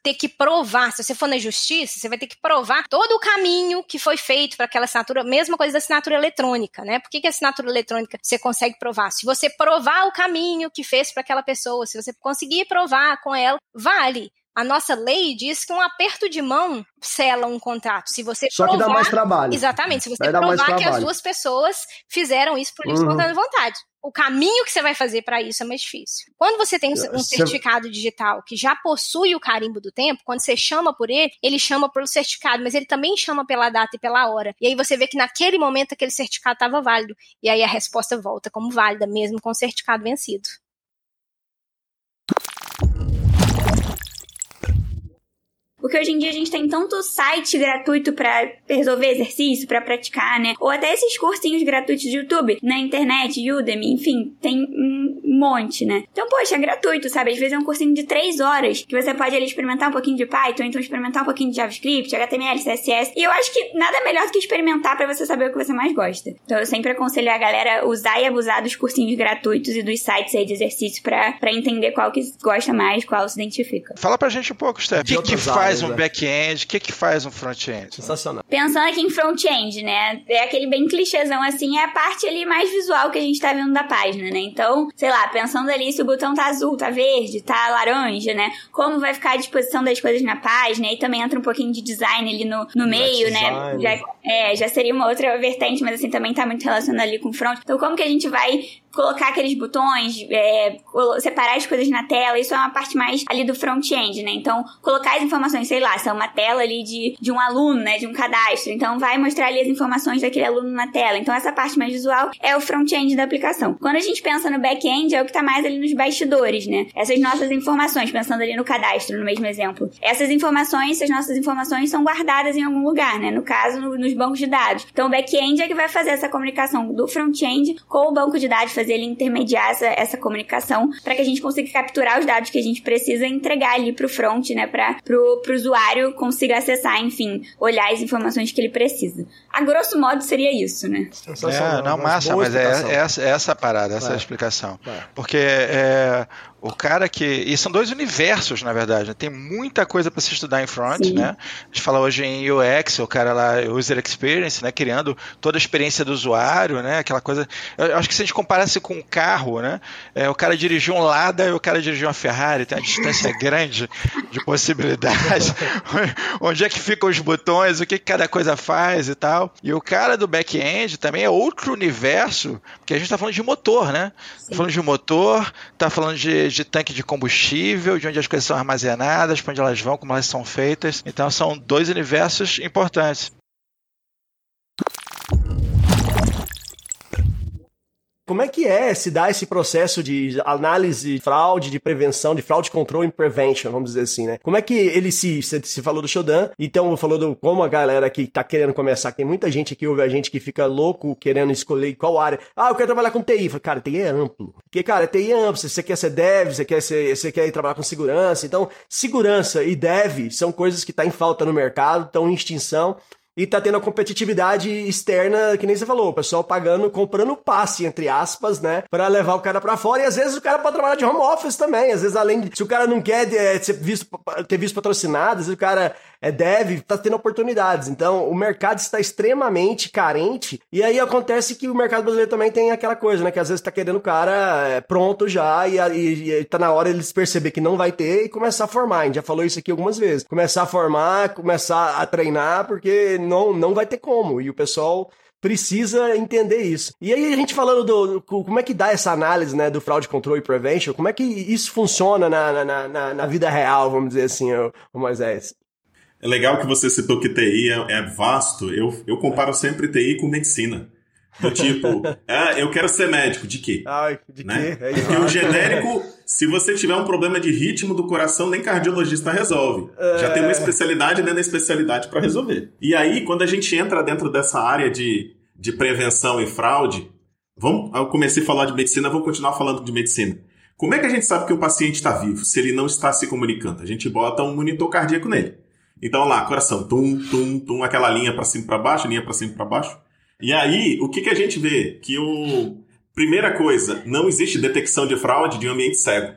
ter que provar, se você for na justiça, você vai ter que provar todo o caminho que foi feito para aquela assinatura, mesma coisa da assinatura eletrônica, né? Por que, que a assinatura eletrônica você consegue provar? Se você provar o caminho que fez para aquela pessoa, se você conseguir provar com ela, vale. A nossa lei diz que um aperto de mão sela um contrato. Se você Só que dá provar- mais trabalho. Exatamente. Se você Vai provar que as duas pessoas fizeram isso por livre Uhum. espontânea vontade. O caminho que você vai fazer para isso é mais difícil. Quando você tem um, um Você- certificado digital que já possui o carimbo do tempo, quando você chama por ele, ele chama pelo certificado, mas ele também chama pela data e pela hora. E aí você vê que naquele momento aquele certificado estava válido. E aí a resposta volta como válida, mesmo com o certificado vencido. Porque hoje em dia a gente tem tanto site gratuito pra resolver exercício, pra praticar, né? Ou até esses cursinhos gratuitos de YouTube, na internet, Udemy, enfim, tem um monte, né? Então, poxa, é gratuito, sabe? Às vezes é um cursinho de três horas que você pode ali experimentar um pouquinho de Python, então experimentar um pouquinho de JavaScript, HTML, CSS. E eu acho que nada melhor do que experimentar pra você saber o que você mais gosta. Então, eu sempre aconselho a galera usar e abusar dos cursinhos gratuitos e dos sites aí de exercício pra, pra entender qual que gosta mais, qual se identifica. Fala pra gente um pouco, Steph. O que, que outras faz um back-end? O que, que faz um front-end? Sensacional. Pensando aqui em front-end, né? É aquele bem clichêzão assim, é a parte ali mais visual que a gente tá vendo da página, né? Então, sei lá, pensando ali se o botão tá azul, tá verde, tá laranja, né? Como vai ficar a disposição das coisas na página, e também entra um pouquinho de design ali no, no meio, né? Já, é, já seria uma outra vertente, mas assim, também tá muito relacionado ali com o front. Então, como que a gente vai colocar aqueles botões, é, separar as coisas na tela, isso é uma parte mais ali do front-end, né? Então, colocar as informações, sei lá, se é uma tela ali de, de um aluno, né? De um cadastro. Então, vai mostrar ali as informações daquele aluno na tela. Então, essa parte mais visual é o front-end da aplicação. Quando a gente pensa no back-end, é o que tá mais ali nos bastidores, né? Essas nossas informações, pensando ali no cadastro, no mesmo exemplo. Essas informações, essas nossas informações são guardadas em algum lugar, né? No caso, no- nos bancos de dados. Então, o back-end é que vai fazer essa comunicação do front-end com o banco de dados, fazer ele intermediar essa, essa comunicação para que a gente consiga capturar os dados que a gente precisa entregar ali pro front, né? Para pro usuário consiga acessar, enfim, olhar as informações que ele precisa. A grosso modo seria isso, né? É, não, massa, mas é, é essa, é essa a parada, essa é a explicação. Porque é, o cara que. E são dois universos, na verdade. né? Tem muita coisa para se estudar em front, Sim. né? A gente fala hoje em UX, o cara lá, User Experience, né? Criando toda a experiência do usuário, né? Aquela coisa. Eu acho que se a gente comparasse com um carro, né? É, o cara dirigiu um Lada e o cara dirigiu uma Ferrari, tem uma distância [LAUGHS] grande de possibilidades. [LAUGHS] Onde é que ficam os botões, o que, que cada coisa faz e tal. E o cara do back-end também é outro universo, porque a gente está falando de motor, né? Tá falando de motor, tá falando de, de tanque de combustível, de onde as coisas são armazenadas, para onde elas vão, como elas são feitas. Então são dois universos importantes. Como é que é se dá esse processo de análise de fraude, de prevenção, de fraude control and prevention, vamos dizer assim, né? Como é que ele se, se, falou do Shodan, então falou do como a galera que tá querendo começar, tem muita gente que ouve a gente que fica louco querendo escolher qual área. Ah, eu quero trabalhar com TI. Cara, TI é amplo. Porque, cara, TI é amplo. Você quer ser dev, você quer, ser, você quer trabalhar com segurança. Então, segurança e dev são coisas que tá em falta no mercado, estão em extinção e tá tendo a competitividade externa, que nem você falou, o pessoal pagando, comprando passe, entre aspas, né, para levar o cara para fora, e às vezes o cara pode trabalhar de home office também, às vezes além de, se o cara não quer é, ser visto, ter visto patrocinado, às vezes o cara é deve, tá tendo oportunidades. Então, o mercado está extremamente carente. E aí acontece que o mercado brasileiro também tem aquela coisa, né? Que às vezes tá querendo o cara é, pronto já e, e, e tá na hora eles perceber que não vai ter e começar a formar. A gente já falou isso aqui algumas vezes. Começar a formar, começar a treinar, porque não, não vai ter como. E o pessoal precisa entender isso. E aí a gente falando do, do, como é que dá essa análise, né, do fraud control e prevention, como é que isso funciona na, na, na, na vida real, vamos dizer assim, o Moisés? É legal que você citou que TI é, é vasto. Eu, eu comparo sempre TI com medicina. Do [LAUGHS] tipo, ah, eu quero ser médico. De quê? Ai, de né? quê? É Porque o genérico, se você tiver um problema de ritmo do coração, nem cardiologista resolve. É... Já tem uma especialidade dentro da especialidade para resolver. E aí, quando a gente entra dentro dessa área de, de prevenção e fraude, vamos, eu comecei a falar de medicina, vou continuar falando de medicina. Como é que a gente sabe que o paciente está vivo se ele não está se comunicando? A gente bota um monitor cardíaco nele. Então lá, coração, tum, tum, tum, aquela linha para cima para baixo, linha para cima para baixo. E aí, o que, que a gente vê? Que o primeira coisa, não existe detecção de fraude de um ambiente cego.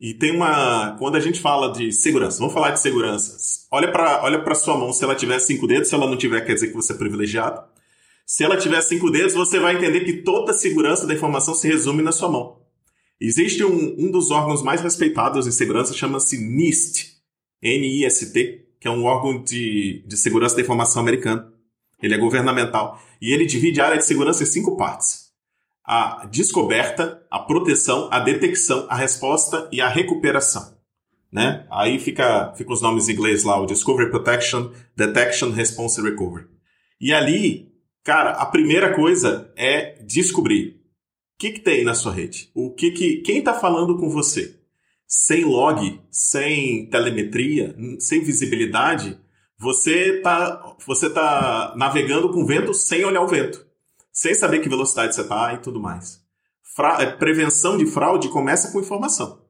E tem uma, quando a gente fala de segurança, vamos falar de segurança. Olha para olha para sua mão, se ela tiver cinco dedos, se ela não tiver, quer dizer que você é privilegiado. Se ela tiver cinco dedos, você vai entender que toda a segurança da informação se resume na sua mão. Existe um, um dos órgãos mais respeitados em segurança, chama-se NIST, N-I-S-T, que é um órgão de, de segurança da informação americano. Ele é governamental. E ele divide a área de segurança em cinco partes: a descoberta, a proteção, a detecção, a resposta e a recuperação. Né? Aí fica, fica os nomes em inglês lá: o Discovery Protection, Detection, Response e Recovery. E ali, cara, a primeira coisa é descobrir o que, que tem na sua rede. O que, que quem está falando com você? Sem log, sem telemetria, sem visibilidade, você está você tá navegando com vento sem olhar o vento, sem saber que velocidade você está e tudo mais. Fra é, prevenção de fraude começa com informação.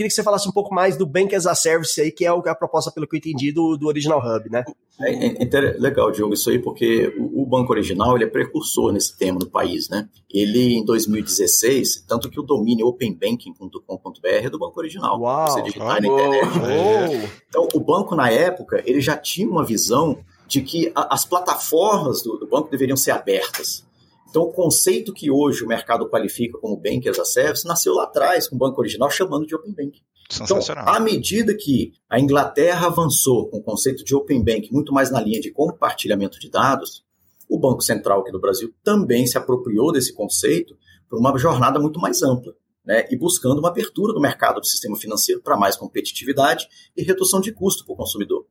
Queria que você falasse um pouco mais do Bank as a Service aí, que é a proposta, pelo que eu entendi, do, do Original Hub, né? É, é, é legal, Diogo, isso aí, porque o, o, Banco Original ele é precursor nesse tema no país, né? Ele, em 2016, tanto que o domínio openbanking.com.br é do Banco Original. Uau! Você digitar na internet. Né? Então, o banco, na época, ele já tinha uma visão de que a, as plataformas do, do banco deveriam ser abertas. Então, o conceito que hoje o mercado qualifica como Bank as a Service nasceu lá atrás, com o banco original, chamando de Open Bank. Então, à medida que a Inglaterra avançou com o conceito de Open Bank muito mais na linha de compartilhamento de dados, o Banco Central aqui do Brasil também se apropriou desse conceito por uma jornada muito mais ampla. Né, e buscando uma abertura do mercado do sistema financeiro para mais competitividade e redução de custo para o consumidor.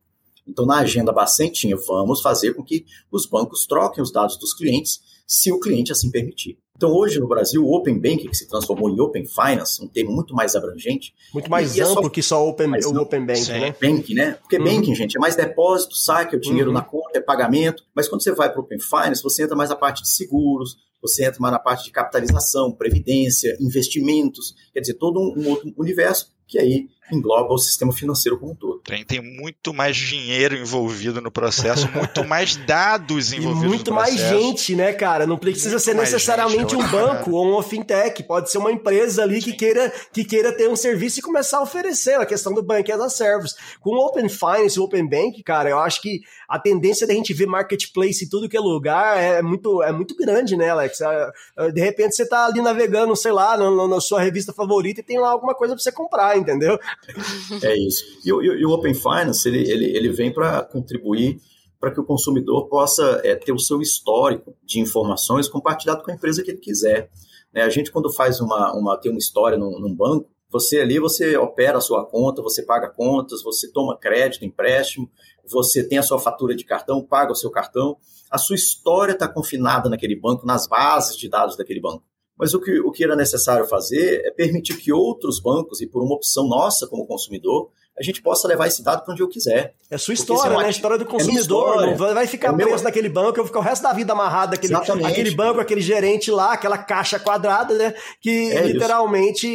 Então, na agenda Bacen tinha, vamos fazer com que os bancos troquem os dados dos clientes se o cliente assim permitir. Então, hoje no Brasil, o Open Banking, que se transformou em Open Finance, um termo muito mais abrangente. Muito mais é amplo só... que só open, o Open Banking, né? Banking, né? Porque uhum. Banking, gente, é mais depósito, saque, é o dinheiro uhum. na conta, é pagamento. Mas quando você vai para o Open Finance, você entra mais na parte de seguros, você entra mais na parte de capitalização, previdência, investimentos, quer dizer, todo um, um outro universo que aí engloba o sistema financeiro como um todo. Tem, tem muito mais dinheiro envolvido no processo, muito mais dados [LAUGHS] envolvidos e muito mais gente, né, cara? Não precisa muito ser necessariamente gente, um banco ou uma fintech, pode ser uma empresa ali que queira, que queira ter um serviço e começar a oferecer a questão do bank as a service. Com o Open Finance, o Open Bank, cara, eu acho que a tendência da gente ver marketplace em tudo que é lugar é muito, é muito grande, né, Alex? É, é, de repente você tá ali navegando, sei lá, na, na sua revista favorita e tem lá alguma coisa para você comprar, entendeu? [LAUGHS] É isso. E, o, e o Open Finance, ele, ele, ele vem para contribuir para que o consumidor possa é, ter o seu histórico de informações compartilhado com a empresa que ele quiser. Né? A gente, quando faz uma, uma, tem uma história num, num banco, Você ali, você opera a sua conta, você paga contas, você toma crédito, empréstimo, você tem a sua fatura de cartão, paga o seu cartão. A sua história está confinada naquele banco, nas bases de dados daquele banco. Mas o que, o que era necessário fazer é permitir que outros bancos, e por uma opção nossa como consumidor, a gente possa levar esse dado para onde eu quiser. É sua história, né? A história do consumidor. É não vai ficar é preso meu... naquele banco, eu vou ficar o resto da vida amarrado naquele aquele banco, aquele gerente lá, aquela caixa quadrada, né? Que é literalmente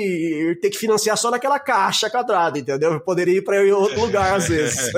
tem que financiar só naquela caixa quadrada, entendeu? Eu poderia ir para outro lugar às [LAUGHS] vezes.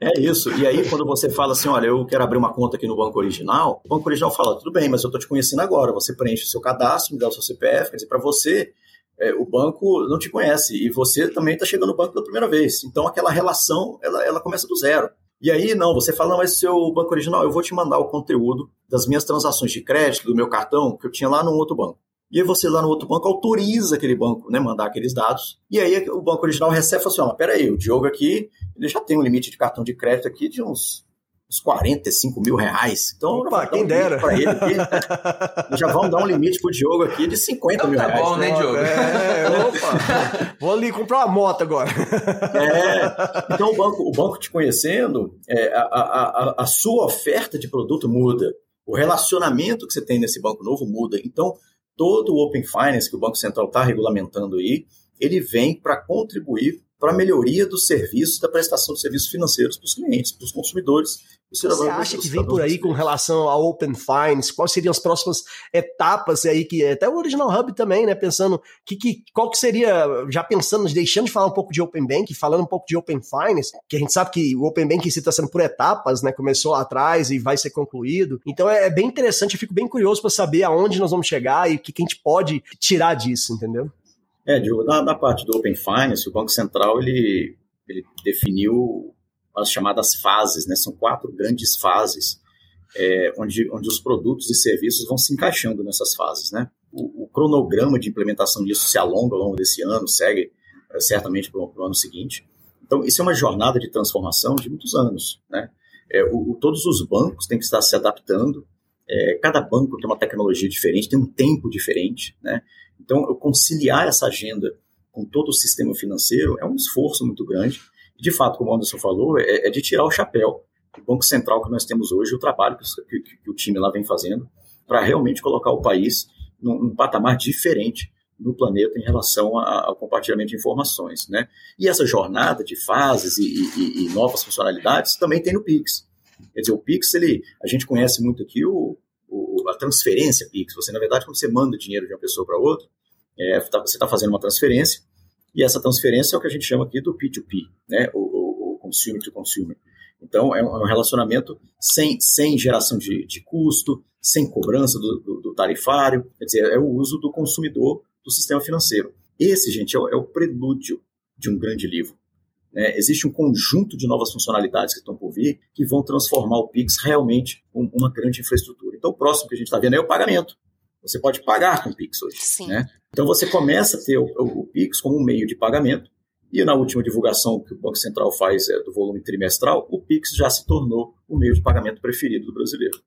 é isso. E aí, quando você fala assim, olha, eu quero abrir uma conta aqui no banco original, o banco original fala, tudo bem, mas eu tô te conhecendo agora. Você preenche o seu cadastro, me dá o seu CPF, quer dizer, para você é, o banco não te conhece e você também está chegando no banco pela primeira vez. Então aquela relação ela, ela começa do zero. E aí, não, você fala, não, mas seu banco original, eu vou te mandar o conteúdo das minhas transações de crédito, do meu cartão, que eu tinha lá no outro banco. E aí você lá no outro banco autoriza aquele banco, né, mandar aqueles dados. E aí o banco original recebe e fala assim, ó, peraí, o Diogo aqui, ele já tem um limite de cartão de crédito aqui de uns uns 45 mil reais. Então, Opa, quem um dera. Ele aqui. [LAUGHS] já vamos dar um limite pro Diogo aqui de 50 então, mil tá reais. Tá bom, né, Diogo? É, opa. [LAUGHS] Vou ali comprar uma moto agora. É, então, o banco, o banco te conhecendo, é, a, a, a, a sua oferta de produto muda. O relacionamento que você tem nesse banco novo muda. Então, todo o Open Finance que o Banco Central está regulamentando aí, ele vem para contribuir para a melhoria dos serviços, da prestação de serviços financeiros para os clientes, para os consumidores. Você acha que vem por aí com relação ao Open Finance? Quais seriam as próximas etapas aí que até o Original Hub também, né? Pensando que, que qual que seria, já pensando, deixando de falar um pouco de Open Bank, falando um pouco de Open Finance, que a gente sabe que o Open Bank está sendo por etapas, né? Começou lá atrás e vai ser concluído. Então é, é bem interessante, eu fico bem curioso para saber aonde nós vamos chegar e o que, que a gente pode tirar disso, entendeu? É, Diogo, na, na, parte do Open Finance, o Banco Central ele, ele definiu as chamadas fases, né? São quatro grandes fases é, onde, onde os produtos e serviços vão se encaixando nessas fases, né? O, o cronograma de implementação disso se alonga ao longo desse ano, segue é, certamente para o ano seguinte. Então, isso é uma jornada de transformação de muitos anos, né? É, o, todos os bancos têm que estar se adaptando. É, cada banco tem uma tecnologia diferente, tem um tempo diferente, né? Então, eu conciliar essa agenda com todo o sistema financeiro é um esforço muito grande. E, de fato, como o Anderson falou, é, é de tirar o chapéu do Banco Central que nós temos hoje, o trabalho que, que, que o time lá vem fazendo, para realmente colocar o país num, num, patamar diferente no planeta em relação ao compartilhamento de informações. Né? E essa jornada de fases e, e, e novas funcionalidades também tem no Pix. Quer dizer, o Pix, ele, a gente conhece muito aqui o, o, a transferência Pix. Você, na verdade, quando você manda dinheiro de uma pessoa para outra, é, tá, você está fazendo uma transferência, e essa transferência é o que a gente chama aqui do P2P, né? o, o, o consumer to consumer. Então, é um, é relacionamento sem, sem geração de, de custo, sem cobrança do, do, do, tarifário, quer dizer, é o uso do consumidor do sistema financeiro. Esse, gente, é o, é o prelúdio de um grande livro. Né? Existe um conjunto de novas funcionalidades que estão por vir que vão transformar o Pix realmente em uma grande infraestrutura. Então, o próximo que a gente está vendo é o pagamento. Você pode pagar com o Pix hoje. Né? Então, você começa a ter o, o, o, Pix como um meio de pagamento. E na última divulgação que o Banco Central faz é, do volume trimestral, o Pix já se tornou o meio de pagamento preferido do brasileiro.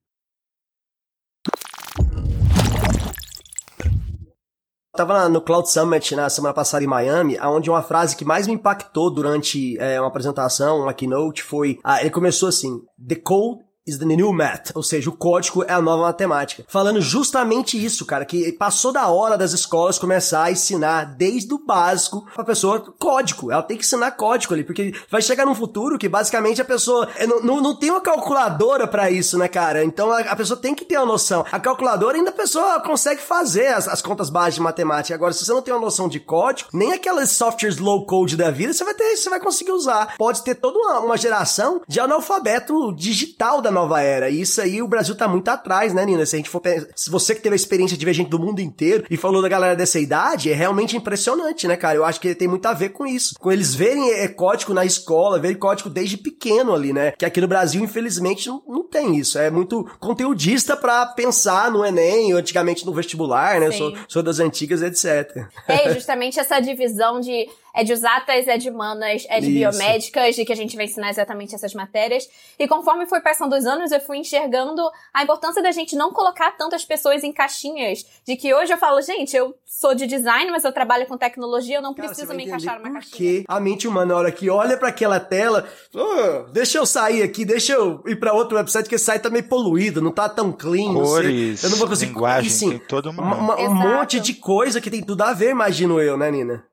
Estava no Cloud Summit na semana passada em Miami, onde uma frase que mais me impactou durante é, uma apresentação, uma keynote, foi. Ah, ele começou assim: The code is the new math, ou seja, o código é a nova matemática. Falando justamente isso, cara, que passou da hora das escolas começar a ensinar desde o básico pra pessoa código. Ela tem que ensinar código ali, porque vai chegar num futuro que basicamente a pessoa não, não, não tem uma calculadora para isso, né, cara? Então a, a, pessoa tem que ter uma noção. A calculadora ainda a pessoa consegue fazer as, as contas básicas de matemática. Agora, se você não tem uma noção de código, nem aquelas softwares low code da vida, você vai ter, você vai conseguir usar. Pode ter toda uma, uma geração de analfabeto digital da nova era. E isso aí o Brasil tá muito atrás, né, Nina? Se a gente for se você que teve a experiência de ver gente do mundo inteiro e falou da galera dessa idade, é realmente impressionante, né, cara? Eu acho que tem muito a ver com isso. Com eles verem é, código na escola, verem código desde pequeno ali, né? Que aqui no Brasil, infelizmente, não, não tem isso. É muito conteudista para pensar no Enem, antigamente no vestibular, né? Sou, sou das antigas, etc. É, [LAUGHS] justamente essa divisão de é de exatas, é de humanas, é de Isso. biomédicas, de que a gente vai ensinar exatamente essas matérias. E conforme foi passando os anos, eu fui enxergando a importância da gente não colocar tantas pessoas em caixinhas. De que hoje eu falo, gente, eu sou de design, mas eu trabalho com tecnologia, eu não preciso me encaixar numa caixinha. Porque a mente humana, na hora que olha pra aquela tela, "Ah, deixa eu sair aqui, deixa eu ir pra outro website, que esse site tá meio poluído, não tá tão clean, não sei. Cores, Eu não vou conseguir. linguagem, e, sim, tem toda uma- uma- um monte de coisa que tem tudo a ver, imagino eu, né, Nina?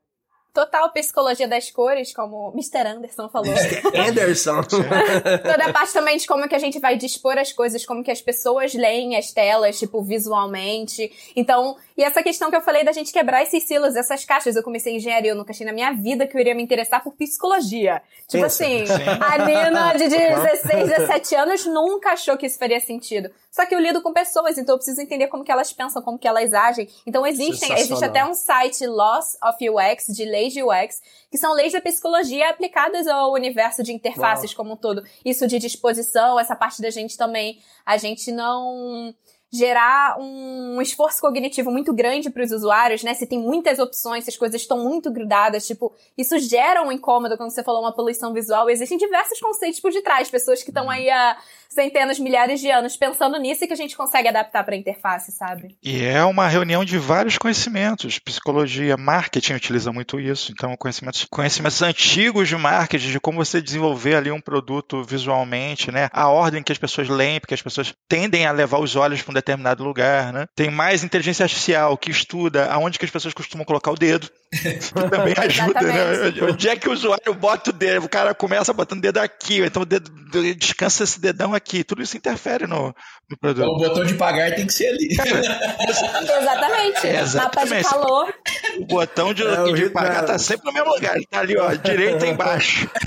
Total psicologia das cores, como Mr. Anderson falou. [LAUGHS] Anderson. Toda a parte também de como que a gente vai dispor as coisas, como que as pessoas leem as telas, tipo, visualmente. Então, e essa questão que eu falei da gente quebrar esses silos, essas caixas. Eu comecei engenharia, eu nunca achei na minha vida que eu iria me interessar por psicologia. Tipo Pensa. assim, Sim. a Nina de 16, Uhum. 17 anos nunca achou que isso faria sentido. Só que eu lido com pessoas, então eu preciso entender como que elas pensam, como que elas agem. Então existem, existe até um site Laws of UX, de leis de UX, que são leis da psicologia aplicadas ao universo de interfaces como um todo. Isso de disposição, essa parte da gente também, a gente não gerar um esforço cognitivo muito grande para os usuários, né? Se tem muitas opções, se as coisas estão muito grudadas, tipo, isso gera um incômodo quando você falou uma poluição visual. Existem diversos conceitos por detrás, pessoas que estão aí há centenas, milhares de anos pensando nisso e que a gente consegue adaptar para a interface, sabe? E é uma reunião de vários conhecimentos. Psicologia, marketing utiliza muito isso. Então, conhecimentos, conhecimentos antigos de marketing, de como você desenvolver ali um produto visualmente, né? A ordem que as pessoas leem, porque as pessoas tendem a levar os olhos para um determinado lugar, né? Tem mais inteligência artificial que estuda aonde que as pessoas costumam colocar o dedo. [LAUGHS] Que também ajuda, né? Onde é que o usuário bota o dedo? O cara começa botando o dedo aqui, então o dedo, descansa esse dedão aqui. Tudo isso interfere no, no produto. O botão de pagar tem que ser ali. [LAUGHS] Exatamente. Mapa de Exatamente. calor. O botão de, É, de pagar é- tá sempre no mesmo lugar. Ele tá ali, ó, direita embaixo. [LAUGHS]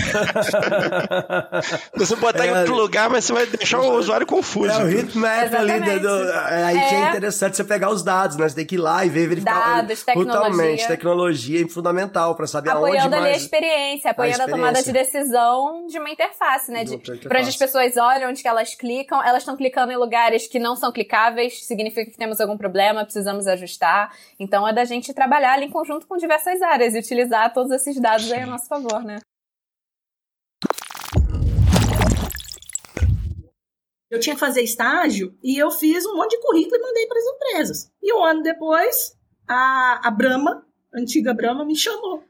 Se você botar em É. outro lugar, você vai deixar o usuário confuso. É o heatmap ali. Exatamente. Do, do- aí que é É. interessante você pegar os dados, né? Você tem que ir lá e ver, verificar. Dados, tecnologia. Totalmente. Tecnologia é fundamental pra saber apoiando aonde ali a mais... experiência, apoiando a, tomada de experiência. decisão de uma interface, né? De, pra onde as pessoas olham, onde que elas clicam, elas estão clicando em lugares que não são clicáveis, significa que temos algum problema, precisamos ajustar. Então é da gente trabalhar ali em conjunto com diversas áreas e utilizar todos esses dados aí a nosso favor, né? Eu tinha que fazer estágio e eu fiz um monte de currículo e mandei para as empresas. E um ano depois, a, a Brahma, a antiga Brahma, me chamou,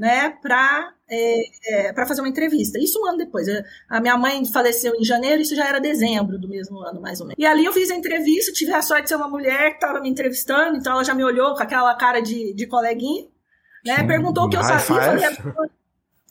né, para é, é, para fazer uma entrevista. Isso um ano depois. A minha mãe faleceu em janeiro, isso já era dezembro do mesmo ano, mais ou menos. E ali eu fiz a entrevista, tive a sorte de ser uma mulher que estava me entrevistando, então ela já me olhou com aquela cara de, de coleguinha, né, perguntou o que eu sabia, falei.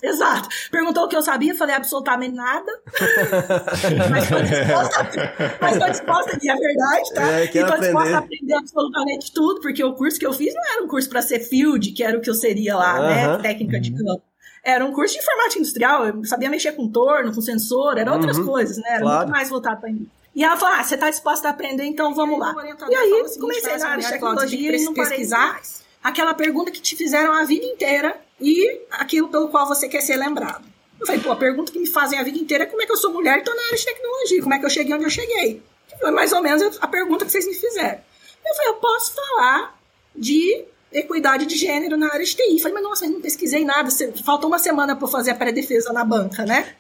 Exato. Perguntou o que eu sabia, falei absolutamente nada. [LAUGHS] mas tô disposta, disposta a dizer a verdade, tá? É, e tô disposta aprender. a aprender absolutamente tudo, porque o curso que eu fiz não era um curso para ser field, que era o que eu seria lá, né? Técnica de campo. Era um curso de informática industrial, eu sabia mexer com torno, com sensor, eram outras Uhum. coisas, né? Era Claro. muito mais voltado para mim. E ela falou: Ah, você tá disposta a aprender, então vamos lá. E aí, comecei na área de tecnologia e não pesquisar aquela pergunta que te fizeram a vida inteira e aquilo pelo qual você quer ser lembrado. Eu falei, pô, a pergunta que me fazem a vida inteira é como é que eu sou mulher e tô na área de tecnologia, como é que eu cheguei onde eu cheguei. Foi mais ou menos a pergunta que vocês me fizeram. Eu falei, eu posso falar de equidade de gênero na área de TI. Eu falei, mas nossa, eu não pesquisei nada, faltou uma semana para eu fazer a pré-defesa na banca, né?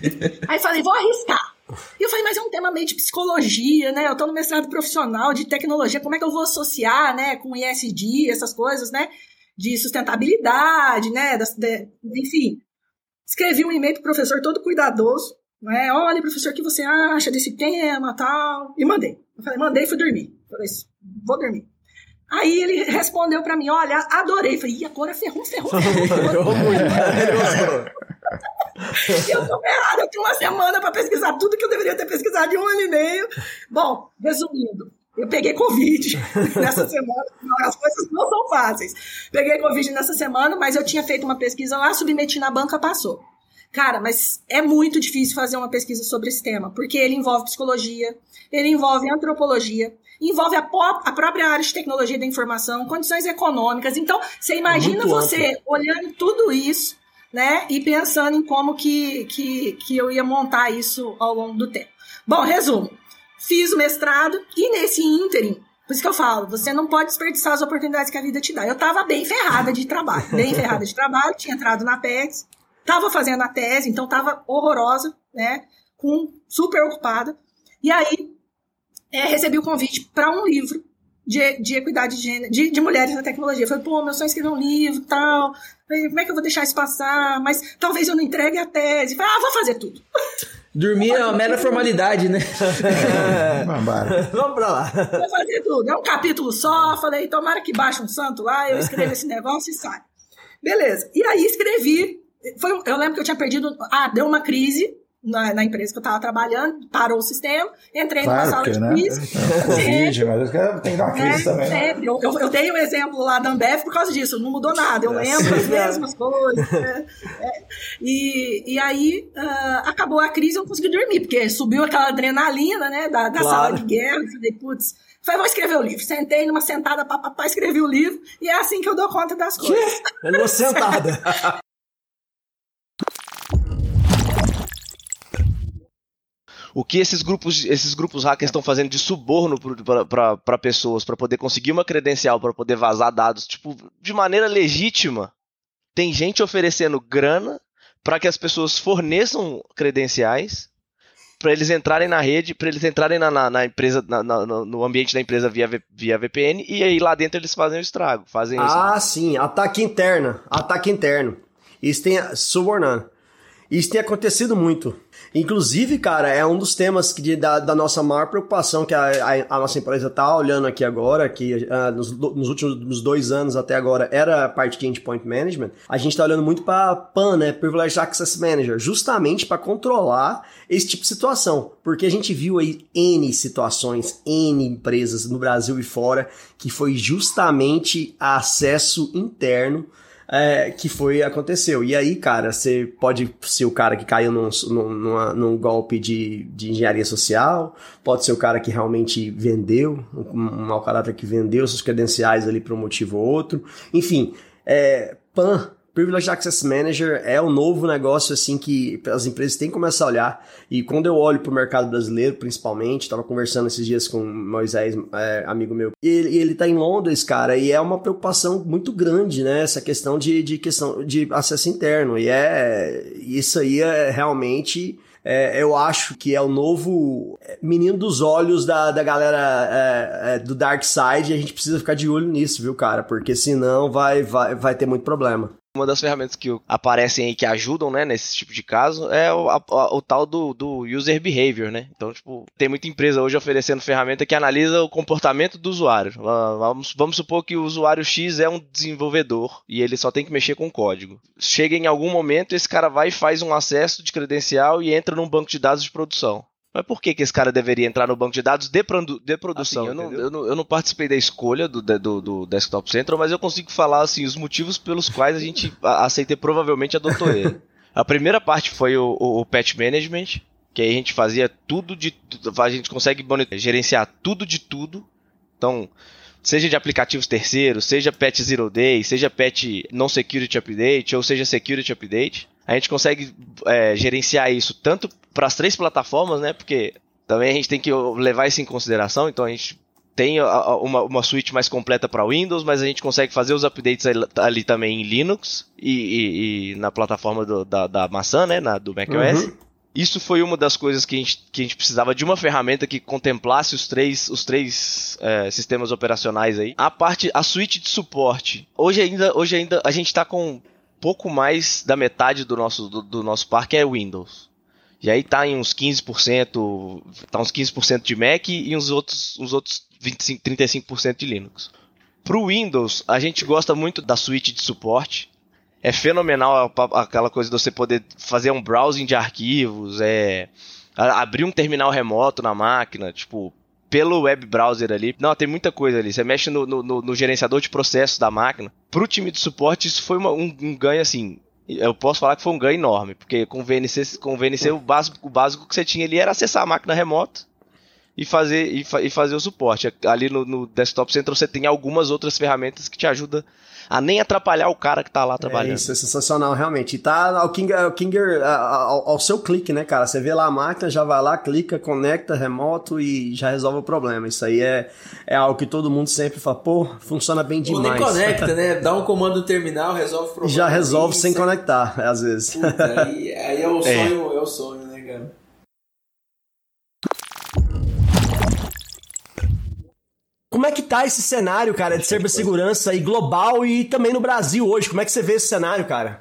[LAUGHS] Aí falei, vou arriscar. E eu falei, mas é um tema meio de psicologia, né? Eu tô no mestrado profissional de tecnologia, como é que eu vou associar, né, com ISD, essas coisas, né? De sustentabilidade, né? Das- de- enfim. Escrevi um e-mail pro professor todo cuidadoso, né? Olha, professor, o que você acha desse tema, tal? E mandei. Eu falei, mandei e fui dormir. Falei, vou dormir. Aí ele respondeu pra mim, olha, adorei. Eu falei, ih, agora ferrou, ferrou, [LAUGHS] ferrou. Gostou. [LAUGHS] eu tô errada, eu tenho uma semana para pesquisar tudo que eu deveria ter pesquisado em um ano e meio. Bom, resumindo, eu peguei Covid [LAUGHS] nessa semana. As coisas não são fáceis. Peguei Covid nessa semana, mas eu tinha feito uma pesquisa lá, submeti na banca, passou. Cara, mas é muito difícil fazer uma pesquisa sobre esse tema, porque ele envolve psicologia, ele envolve antropologia, envolve a, a própria área de tecnologia da informação, condições econômicas. Então, você imagina Muito você amplo. olhando tudo isso, né, e pensando em como que, que, que eu ia montar isso ao longo do tempo. Bom, resumo. Fiz o mestrado e nesse ínterim, Por isso que eu falo, você não pode desperdiçar as oportunidades que a vida te dá. Eu tava bem ferrada de trabalho, bem [LAUGHS] ferrada de trabalho, tinha entrado na PEX, tava fazendo a tese, então tava horrorosa, né? Com, super ocupada. E aí, é, recebi o convite para um livro de, de equidade de gênero, de, de mulheres na tecnologia. Eu falei, pô, meu sonho é escrever um livro e tal. Falei, como é que eu vou deixar isso passar? Mas talvez eu não entregue a tese. Falei, ah, vou fazer tudo. [LAUGHS] Dormir é uma mera formalidade, né? [LAUGHS] Vamos Vamos pra lá. Vou fazer tudo. É um capítulo só. Falei, tomara que baixe um santo lá, eu [LAUGHS] escrevo esse negócio e sai. Beleza. E aí escrevi. Foi, eu lembro que eu tinha perdido. Ah, deu uma crise na, na, empresa que eu estava trabalhando, parou o sistema, entrei claro, numa sala porque, de né? crise. É, Covid, mas tem que dar uma crise é, também. né? Sempre. Eu, eu, eu, dei o um exemplo lá da Ambev por causa disso, não mudou nada, eu lembro as mesmas coisas. Né? É. E, e aí uh, acabou a crise, eu não consegui dormir, porque subiu aquela adrenalina né, da, da Claro. sala de guerra. Eu Falei, putz, falei, vou escrever o livro. Sentei numa sentada, papapá, escrevi o livro, e é assim que eu dou conta das coisas. É numa sentada. [LAUGHS] O que esses grupos, esses grupos hackers estão fazendo de suborno para pessoas, para poder conseguir uma credencial, para poder vazar dados, tipo, de maneira legítima. Tem gente oferecendo grana para que as pessoas forneçam credenciais para eles entrarem na rede, para eles entrarem na, na, na empresa, na, no ambiente da empresa via, via VPN e aí lá dentro eles fazem o estrago, fazem isso. Ah, sim, ataque interno, ataque interno. Isso tem subornando. Isso tem acontecido muito. Inclusive, cara, é um dos temas que de- da, da nossa maior preocupação que a, a- a nossa empresa tá olhando aqui agora, que ah, nos, nos últimos dois anos até agora era a parte de endpoint management. A gente tá olhando muito para PAN, né, Privileged Access Manager, justamente para controlar esse tipo de situação, porque a gente viu aí N situações, N empresas no Brasil e fora que foi justamente acesso interno é, que foi aconteceu. E aí, cara, você pode ser o cara que caiu num, num, num golpe de, de engenharia social, pode ser o cara que realmente vendeu, um, um mau caráter que vendeu seus credenciais ali por um motivo ou outro. Enfim, é, PAN, Privileged Access Manager, é o novo negócio assim que as empresas têm que começar a olhar. E quando eu olho para o mercado brasileiro, principalmente, estava conversando esses dias com Moisés, é, amigo meu, e ele, e ele tá em Londres, cara, e é uma preocupação muito grande, né? Essa questão de, de questão de acesso interno. E é isso aí é realmente. é, eu acho que é o novo menino dos olhos da, da galera é, é, do Dark Side e a gente precisa ficar de olho nisso, viu, cara? Porque senão vai, vai, vai ter muito problema. Uma das ferramentas que aparecem aí que ajudam, né, nesse tipo de caso é o, a- o tal do, do user behavior, né? Então, tipo, tem muita empresa hoje oferecendo ferramenta que analisa o comportamento do usuário. Ah, Vamos, vamos supor que o usuário X é um desenvolvedor e ele só tem que mexer com código. Chega em algum momento, esse cara vai e faz um acesso de credencial e entra num banco de dados de produção. Mas por que, que esse cara deveria entrar no banco de dados de, produ- de produção? eu, não, eu, não, eu não participei da escolha do, do, do Desktop Central, mas eu consigo falar assim, os motivos pelos quais a gente [LAUGHS] a, a CT provavelmente adotou ele. A primeira parte foi o, o, o patch management, que aí a gente fazia tudo de a gente consegue gerenciar tudo de tudo. Então, seja de aplicativos terceiros, seja patch zero day, seja patch non security update ou seja security update, a gente consegue é, gerenciar isso tanto para as três plataformas, né? Porque também a gente tem que levar isso em consideração. Então a gente tem uma, uma suíte mais completa para Windows, mas a gente consegue fazer os updates ali, ali também em Linux e, e- e na plataforma do- da, da maçã, né? Na, do macOS. Uhum. Isso foi uma das coisas que a gente, que a gente precisava de uma ferramenta que contemplasse os três, os três é, sistemas operacionais aí. A parte, a suíte de suporte. Hoje ainda, hoje ainda a gente está com pouco mais da metade do nosso, do, do nosso parque é Windows. E aí tá em uns 15%, tá uns 15% de Mac e uns outros, uns outros 25, 35% de Linux. Pro Windows, a gente gosta muito da suíte de suporte. É fenomenal aquela coisa de você poder fazer um browsing de arquivos, é abrir um terminal remoto na máquina, tipo, pelo web browser ali. Não, tem muita coisa ali. Você mexe no, no- no- gerenciador de processos da máquina. Pro time de suporte, isso foi uma- um, um ganho assim. Eu posso falar que foi um ganho enorme, porque com o VNC, com o, VNC o, básico, o básico que você tinha ali era acessar a máquina remota. E fazer, e, fa e fazer o suporte. Ali no, no Desktop Center você tem algumas outras ferramentas que te ajudam a nem atrapalhar o cara que tá lá trabalhando. É, isso é sensacional, realmente. E tá ao, King, ao, Kinger, ao, ao, seu clique, né, cara? Você vê lá a máquina, já vai lá, clica, conecta, remoto e já resolve o problema. Isso aí é, é algo que todo mundo sempre fala, pô, funciona bem demais. Ou nem conecta, né? Dá um [LAUGHS] comando no terminal, resolve o problema. Já resolve sem conectar, às vezes. Puta, aí, aí é o [LAUGHS] sonho, é. é o sonho, Como é que tá esse cenário, cara, de cibersegurança aí global e também no Brasil hoje? Como é que você vê esse cenário, cara?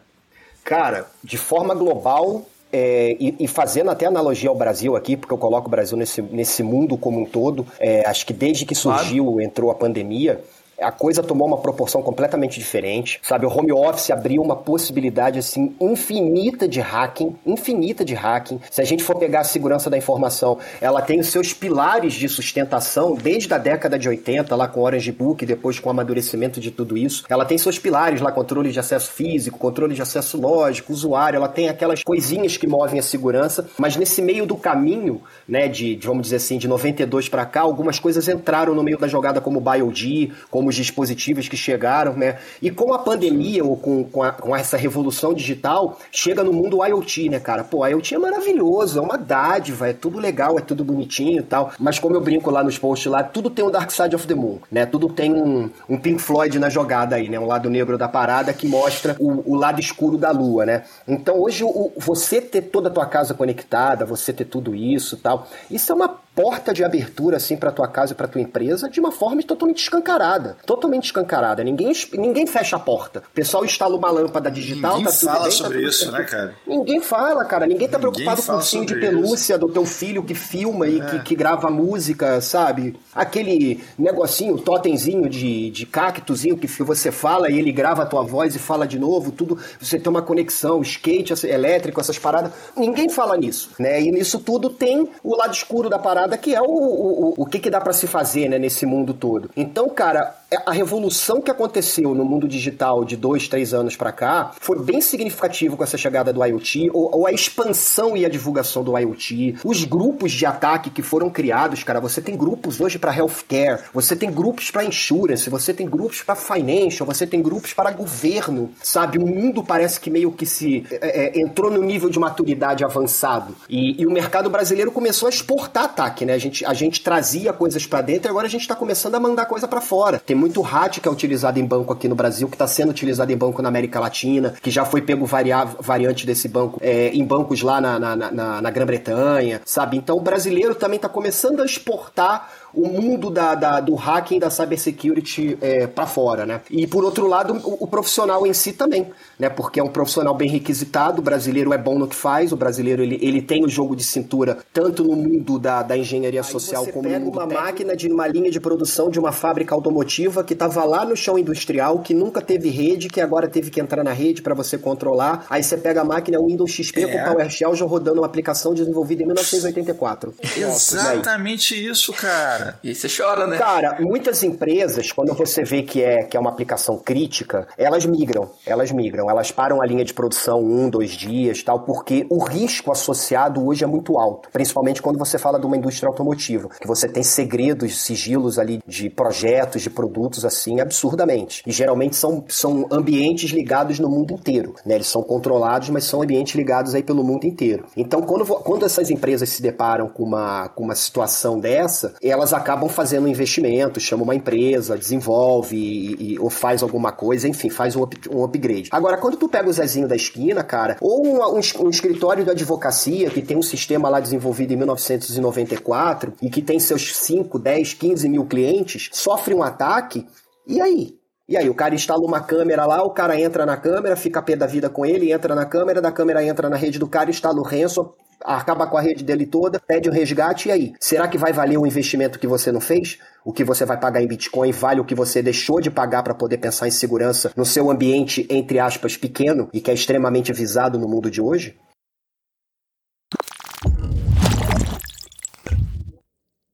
Cara, de forma global, é, e, e, fazendo até analogia ao Brasil aqui, porque eu coloco o Brasil nesse, nesse mundo como um todo, é, acho que desde que surgiu, claro. entrou a pandemia, a coisa tomou uma proporção completamente diferente, sabe? O home office abriu uma possibilidade assim infinita de hacking, infinita de hacking. Se a gente for pegar a segurança da informação, ela tem os seus pilares de sustentação desde a década de 80, lá com o Orange Book, depois com o amadurecimento de tudo isso. Ela tem seus pilares lá, controle de acesso físico, controle de acesso lógico, usuário, ela tem aquelas coisinhas que movem a segurança, mas nesse meio do caminho, né, de, de vamos dizer assim, de 92 para cá, algumas coisas entraram no meio da jogada como BioD, como os dispositivos que chegaram, né? E com a pandemia ou com, com, a, com, essa revolução digital, chega no mundo IoT, né, cara? Pô, IoT é maravilhoso, é uma dádiva, é tudo legal, é tudo bonitinho e tal. Mas como eu brinco lá nos posts lá, tudo tem um Dark Side of the Moon, né? Tudo tem um, um Pink Floyd na jogada aí, né? Um lado negro da parada que mostra o, o lado escuro da lua, né? Então hoje o, você ter toda a tua casa conectada, você ter tudo isso tal, isso é uma porta de abertura assim para tua casa e para tua empresa de uma forma totalmente escancarada, totalmente escancarada. Ninguém ninguém fecha a porta. O pessoal instala uma lâmpada digital, ninguém tá tudo fala bem, sobre tá isso, certo. né, cara? Ninguém fala, cara. Ninguém tá ninguém preocupado com o ursinho de pelúcia isso. do teu filho que filma e é. que, que, grava música, sabe? Aquele negocinho, totemzinho de, de cactozinho que você fala e ele grava a tua voz e fala de novo, tudo. Você tem uma conexão, skate elétrico, essas paradas. Ninguém fala nisso, né? E nisso tudo tem o lado escuro da parada que é o o, o, que, que dá para se fazer né, nesse mundo todo. Então, cara, a revolução que aconteceu no mundo digital de dois, três anos para cá foi bem significativo com essa chegada do IoT, ou, ou, a expansão e a divulgação do IoT, os grupos de ataque que foram criados, cara. Você tem grupos hoje para healthcare, você tem grupos para insurance, você tem grupos para financial, você tem grupos para governo, sabe? O mundo parece que meio que se é, é, entrou no nível de maturidade avançado e, e, o mercado brasileiro começou a exportar ataque, né? A gente, a gente trazia coisas para dentro e agora a gente está começando a mandar coisa para fora. Tem muito RAT que é utilizado em banco aqui no Brasil, que está sendo utilizado em banco na América Latina, que já foi pego variante desse banco é, em bancos lá na, na, na, na Grã-Bretanha, sabe? Então o brasileiro também está começando a exportar o mundo da, da, do hacking da cybersecurity é, para fora, né? E por outro lado, o, o, profissional em si também, né? Porque é um profissional bem requisitado, o brasileiro é bom no que faz, o brasileiro ele, ele tem o jogo de cintura tanto no mundo da, da engenharia social como no mundo uma técnico. máquina de uma linha de produção de uma fábrica automotiva que estava lá no chão industrial, que nunca teve rede, que agora teve que entrar na rede para você controlar. Aí você pega a máquina Windows XP é. com PowerShell já rodando uma aplicação desenvolvida em 1984. Exatamente isso, cara. E você chora, né? Cara, muitas empresas, quando você vê que é, que é uma aplicação crítica, elas migram. Elas migram. Elas param a linha de produção um, dois dias tal, porque o risco associado hoje é muito alto. Principalmente quando você fala de uma indústria automotiva, que você tem segredos, sigilos ali de projetos, de produtos assim, absurdamente. E geralmente são, são ambientes ligados no mundo inteiro. Né? Eles são controlados, mas são ambientes ligados aí pelo mundo inteiro. Então, quando, quando essas empresas se deparam com uma, com uma situação dessa, elas acabam fazendo um investimento, chama uma empresa, desenvolve e, e, ou faz alguma coisa, enfim, faz um, up, um upgrade. Agora, quando tu pega o Zezinho da esquina, cara, ou um, um, um escritório de advocacia que tem um sistema lá desenvolvido em 1994 e que tem seus 5, 10, 15 mil clientes, sofre um ataque, e aí? E aí, o cara instala uma câmera lá, o cara entra na câmera, fica a pé da vida com ele, entra na câmera, da câmera entra na rede do cara, instala o ransom, acaba com a rede dele toda, pede o resgate, e aí? Será que vai valer o investimento que você não fez? O que você vai pagar em Bitcoin vale o que você deixou de pagar para poder pensar em segurança no seu ambiente, entre aspas, pequeno e que é extremamente visado no mundo de hoje?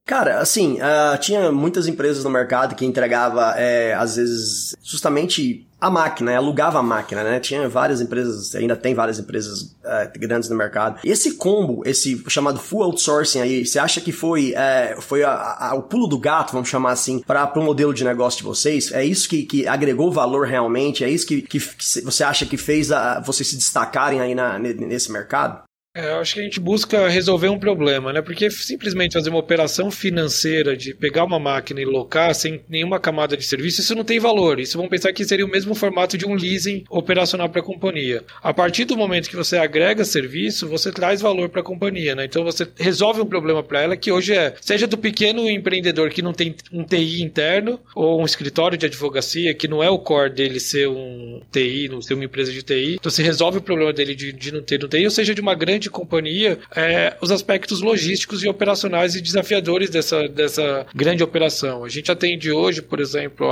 Cara, assim, uh, tinha muitas empresas no mercado que entregava, é, às vezes, justamente a máquina, né? alugava a máquina, né? Tinha várias empresas, ainda tem várias empresas uh, grandes no mercado. E esse combo, esse chamado full outsourcing aí, você acha que foi, uh, foi a, a, o pulo do gato, vamos chamar assim, para o modelo de negócio de vocês? É isso que, que agregou valor realmente? É isso que, que, que você acha que fez a, vocês se destacarem aí na, nesse mercado? É, eu acho que a gente busca resolver um problema, né? Porque simplesmente fazer uma operação financeira de pegar uma máquina e locar sem nenhuma camada de serviço, isso não tem valor. Isso vão pensar que seria o mesmo formato de um leasing operacional para a companhia. A partir do momento que você agrega serviço, você traz valor para a companhia, né? Então você resolve um problema para ela que hoje é, seja do pequeno empreendedor que não tem um TI interno ou um escritório de advocacia que não é o core dele ser um TI, não ser uma empresa de TI. Então você resolve o problema dele de, de não ter um TI, ou seja, de uma grande de companhia é, os aspectos logísticos e operacionais e desafiadores dessa, dessa grande operação. A gente atende hoje, por exemplo,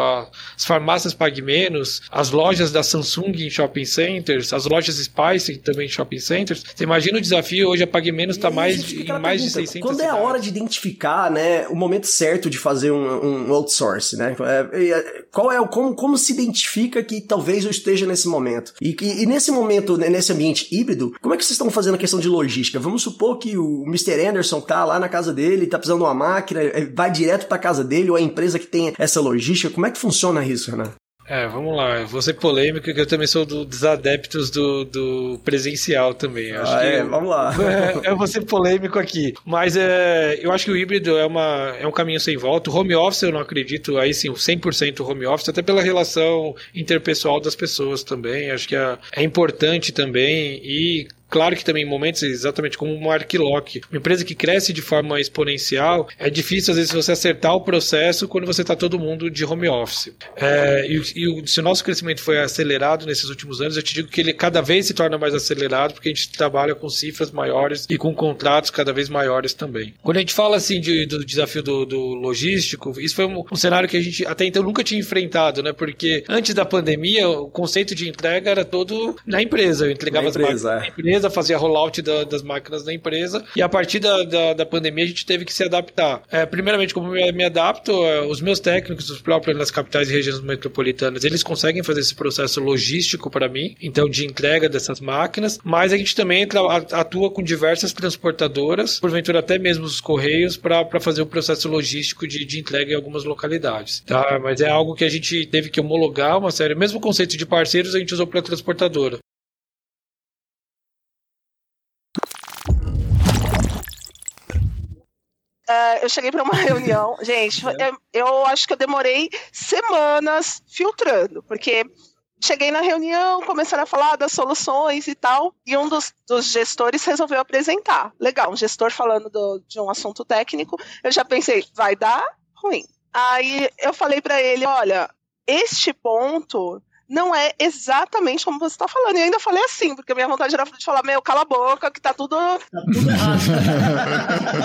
as farmácias Pague Menos, as lojas da Samsung em shopping centers, as lojas Spice também em shopping centers. Você imagina o desafio hoje a Pague Menos está mais de, em mais pergunta, de 600 Quando é a hora de identificar né, o momento certo de fazer um, um outsource? Né? É, é, qual é, como, como se identifica que talvez eu esteja nesse momento? E, e, e nesse momento, nesse ambiente híbrido, como é que vocês estão fazendo a questão de de logística. Vamos supor que o Mr. Anderson tá lá na casa dele, tá precisando de uma máquina, é, vai direto para casa dele ou a empresa que tem essa logística. Como é que funciona isso, Renan? É, vamos lá. Eu vou ser polêmico, que eu também sou do, dos adeptos do, do presencial também. Ah, é, vamos lá. É, [LAUGHS] eu vou ser polêmico aqui. Mas é, eu acho que o híbrido é, uma, é um caminho sem volta. O home office eu não acredito, aí sim, 100% home office, até pela relação interpessoal das pessoas também. Acho que é, é importante também. E Claro que também em momentos exatamente como uma Arquilock, uma empresa que cresce de forma exponencial, é difícil às vezes você acertar o processo quando você está todo mundo de home office. É, e, e, se o nosso crescimento foi acelerado nesses últimos anos, eu te digo que ele cada vez se torna mais acelerado porque a gente trabalha com cifras maiores e com contratos cada vez maiores também. Quando a gente fala assim de, do desafio do, do logístico, isso foi um, um, cenário que a gente até então nunca tinha enfrentado, né? Porque antes da pandemia, o conceito de entrega era todo na empresa. Eu entregava na as empresa, máquinas é. na empresa empresa, fazia rollout da, das máquinas da empresa, e a partir da, da, da, pandemia a gente teve que se adaptar. É, primeiramente, como eu me adapto, é, os meus técnicos, os próprios nas capitais e regiões metropolitanas, eles conseguem fazer esse processo logístico para mim, então de entrega dessas máquinas, mas a gente também atua com diversas transportadoras, porventura até mesmo os correios, para fazer o processo logístico de, de entrega em algumas localidades. Tá? Mas é algo que a gente teve que homologar uma série, mesmo conceito de parceiros a gente usou para transportadora. Uh, eu cheguei para uma [LAUGHS] reunião, gente, é. eu, eu, acho que eu demorei semanas filtrando, porque cheguei na reunião, começaram a falar das soluções e tal, e um dos, dos gestores resolveu apresentar. Legal, um gestor falando do, de um assunto técnico, eu já pensei, vai dar ruim. Aí eu falei para ele, olha, este ponto não é exatamente como você está falando. E ainda falei assim, porque a minha vontade era de falar, meu, cala a boca, que tá tudo. Tá tudo errado.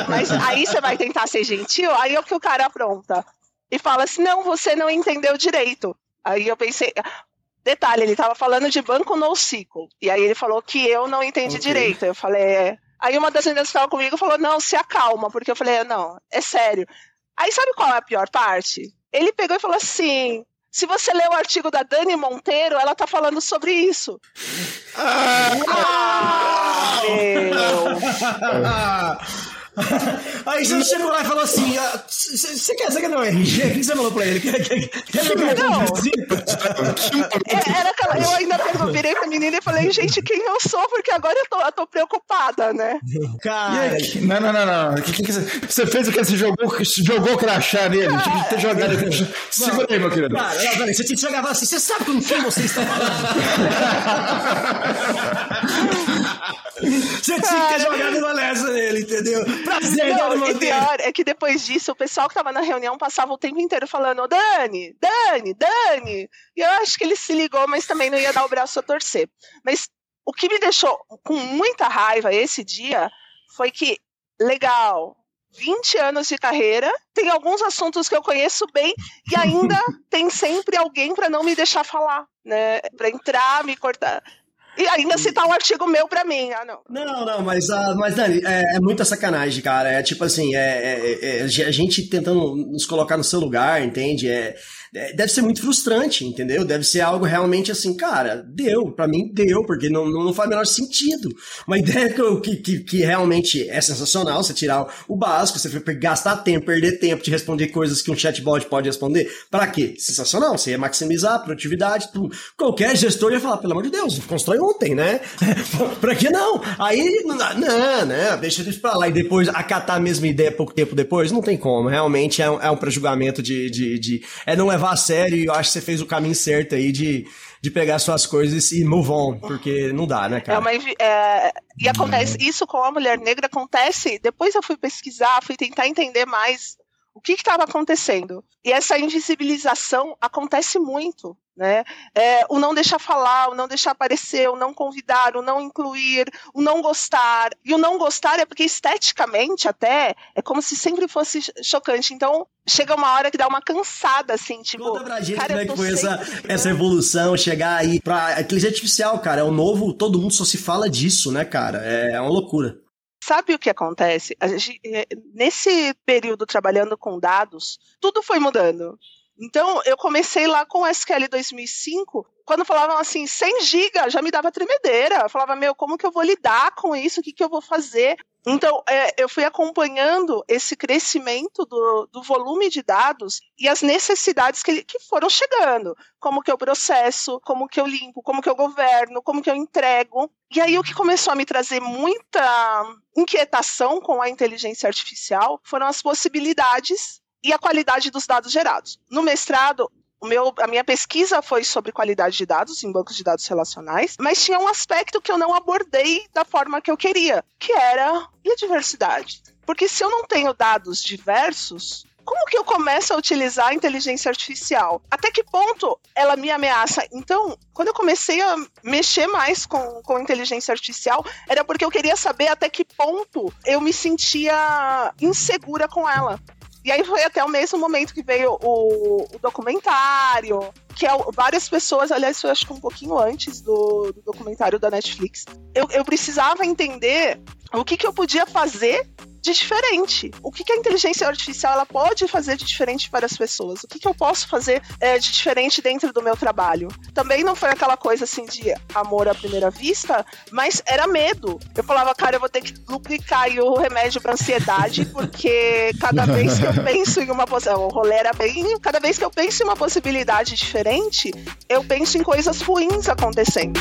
[LAUGHS] Mas aí você vai tentar ser gentil, aí é o que o cara apronta. E fala assim: não, você não entendeu direito. Aí eu pensei. Detalhe, ele estava falando de banco NoSQL. E aí ele falou que eu não entendi okay. direito. Eu falei, é. Aí uma das meninas que estava comigo falou: não, se acalma, porque eu falei, não, é sério. Aí sabe qual é a pior parte? Ele pegou e falou assim: se você ler o artigo da Dani Monteiro, ela tá falando sobre isso. Ah, ah meu. [LAUGHS] [LAUGHS] Aí você chegou lá e falou assim: Você quer, você quer dar um RG? O que você falou pra ele? Quer, quer, quer não. É, era aquela, eu ainda virei pra menina e falei: Gente, quem eu sou? Porque agora eu tô, eu tô preocupada, né? Cara. Não, não, não, não. Que, que, que você fez o que? Você jogou, jogou crachá nele? Tinha que ter jogado. Segura aí, meu querido. Cara, não, peraí, você tinha que jogar assim: Você sabe com quem você está falando? [LAUGHS] [LAUGHS] Você tinha que ter jogado uma lesa nele, entendeu? Prazer, Não, e pior é que depois disso, o pessoal que tava na reunião passava o tempo inteiro falando: Dani, Dani, Dani. E eu acho que ele se ligou, mas também não ia dar o braço a torcer. Mas o que me deixou com muita raiva esse dia foi que, legal, 20 anos de carreira, tem alguns assuntos que eu conheço bem e ainda [LAUGHS] tem sempre alguém para não me deixar falar, né? Para entrar, me cortar. E ainda citar um artigo meu pra mim. Ah, não. Não, não, mas, uh, mas Dani, é, é muita sacanagem, cara. É tipo assim, é, é, é, a gente tentando nos colocar no seu lugar, entende? É, é, deve ser muito frustrante, entendeu? Deve ser algo realmente assim, cara, deu, para mim deu, porque não, não faz o menor sentido. Uma [LAUGHS] ideia que, que, que realmente é sensacional, você tirar o básico, você gastar tempo, perder tempo de responder coisas que um chatbot pode responder, para quê? Sensacional, você ia maximizar a produtividade, tu, qualquer gestor ia falar, pelo amor de Deus, constrói ontem, né? [LAUGHS] pra que não? Aí, não, né? Deixa isso pra lá e depois acatar a mesma ideia pouco tempo depois, não tem como, realmente é um, é um prejulgamento de, de, de é não levar a sério e eu acho que você fez o caminho certo aí de, de pegar suas coisas e move on, porque não dá, né, cara? É uma, é, e acontece, isso com a mulher negra acontece, depois eu fui pesquisar, fui tentar entender mais o que estava acontecendo. E essa invisibilização acontece muito. Né? É, o não deixar falar, o não deixar aparecer, o não convidar, o não incluir, o não gostar. E o não gostar é porque esteticamente até é como se sempre fosse chocante. Então chega uma hora que dá uma cansada, assim, tipo. Conta pra gente cara, como é que foi essa, essa evolução, chegar aí pra inteligência artificial, cara. É o novo, todo mundo só se fala disso, né, cara? É, é uma loucura. Sabe o que acontece? Gente, é, nesse período trabalhando com dados, tudo foi mudando. Então, eu comecei lá com o SQL 2005, quando falavam assim, 100 GB, já me dava tremedeira. Eu falava, meu, como que eu vou lidar com isso? O que, que eu vou fazer? Então, é, eu fui acompanhando esse crescimento do, do, volume de dados e as necessidades que, que foram chegando. Como que eu processo, como que eu limpo, como que eu governo, como que eu entrego. E aí, o que começou a me trazer muita inquietação com a inteligência artificial foram as possibilidades e a qualidade dos dados gerados. No mestrado, meu, a minha pesquisa foi sobre qualidade de dados em bancos de dados relacionais, mas tinha um aspecto que eu não abordei da forma que eu queria, que era a diversidade. Porque se eu não tenho dados diversos, como que eu começo a utilizar a inteligência artificial? Até que ponto ela me ameaça? Então, quando eu comecei a mexer mais com, com inteligência artificial, era porque eu queria saber até que ponto eu me sentia insegura com ela. E aí foi até o mesmo momento que veio o, o documentário, que é, várias pessoas, aliás, foi acho que um pouquinho antes do, do documentário da Netflix. Eu, eu precisava entender o que, que eu podia fazer de diferente. O que, que a inteligência artificial ela pode fazer de diferente para as pessoas? O que, que eu posso fazer é, de diferente dentro do meu trabalho? Também não foi aquela coisa assim de amor à primeira vista, mas era medo. Eu falava, cara, eu vou ter que duplicar o remédio para ansiedade, porque cada vez que eu [LAUGHS] penso em uma possibilidade, o rolê era bem. Cada vez que eu penso em uma possibilidade diferente, eu penso em coisas ruins acontecendo.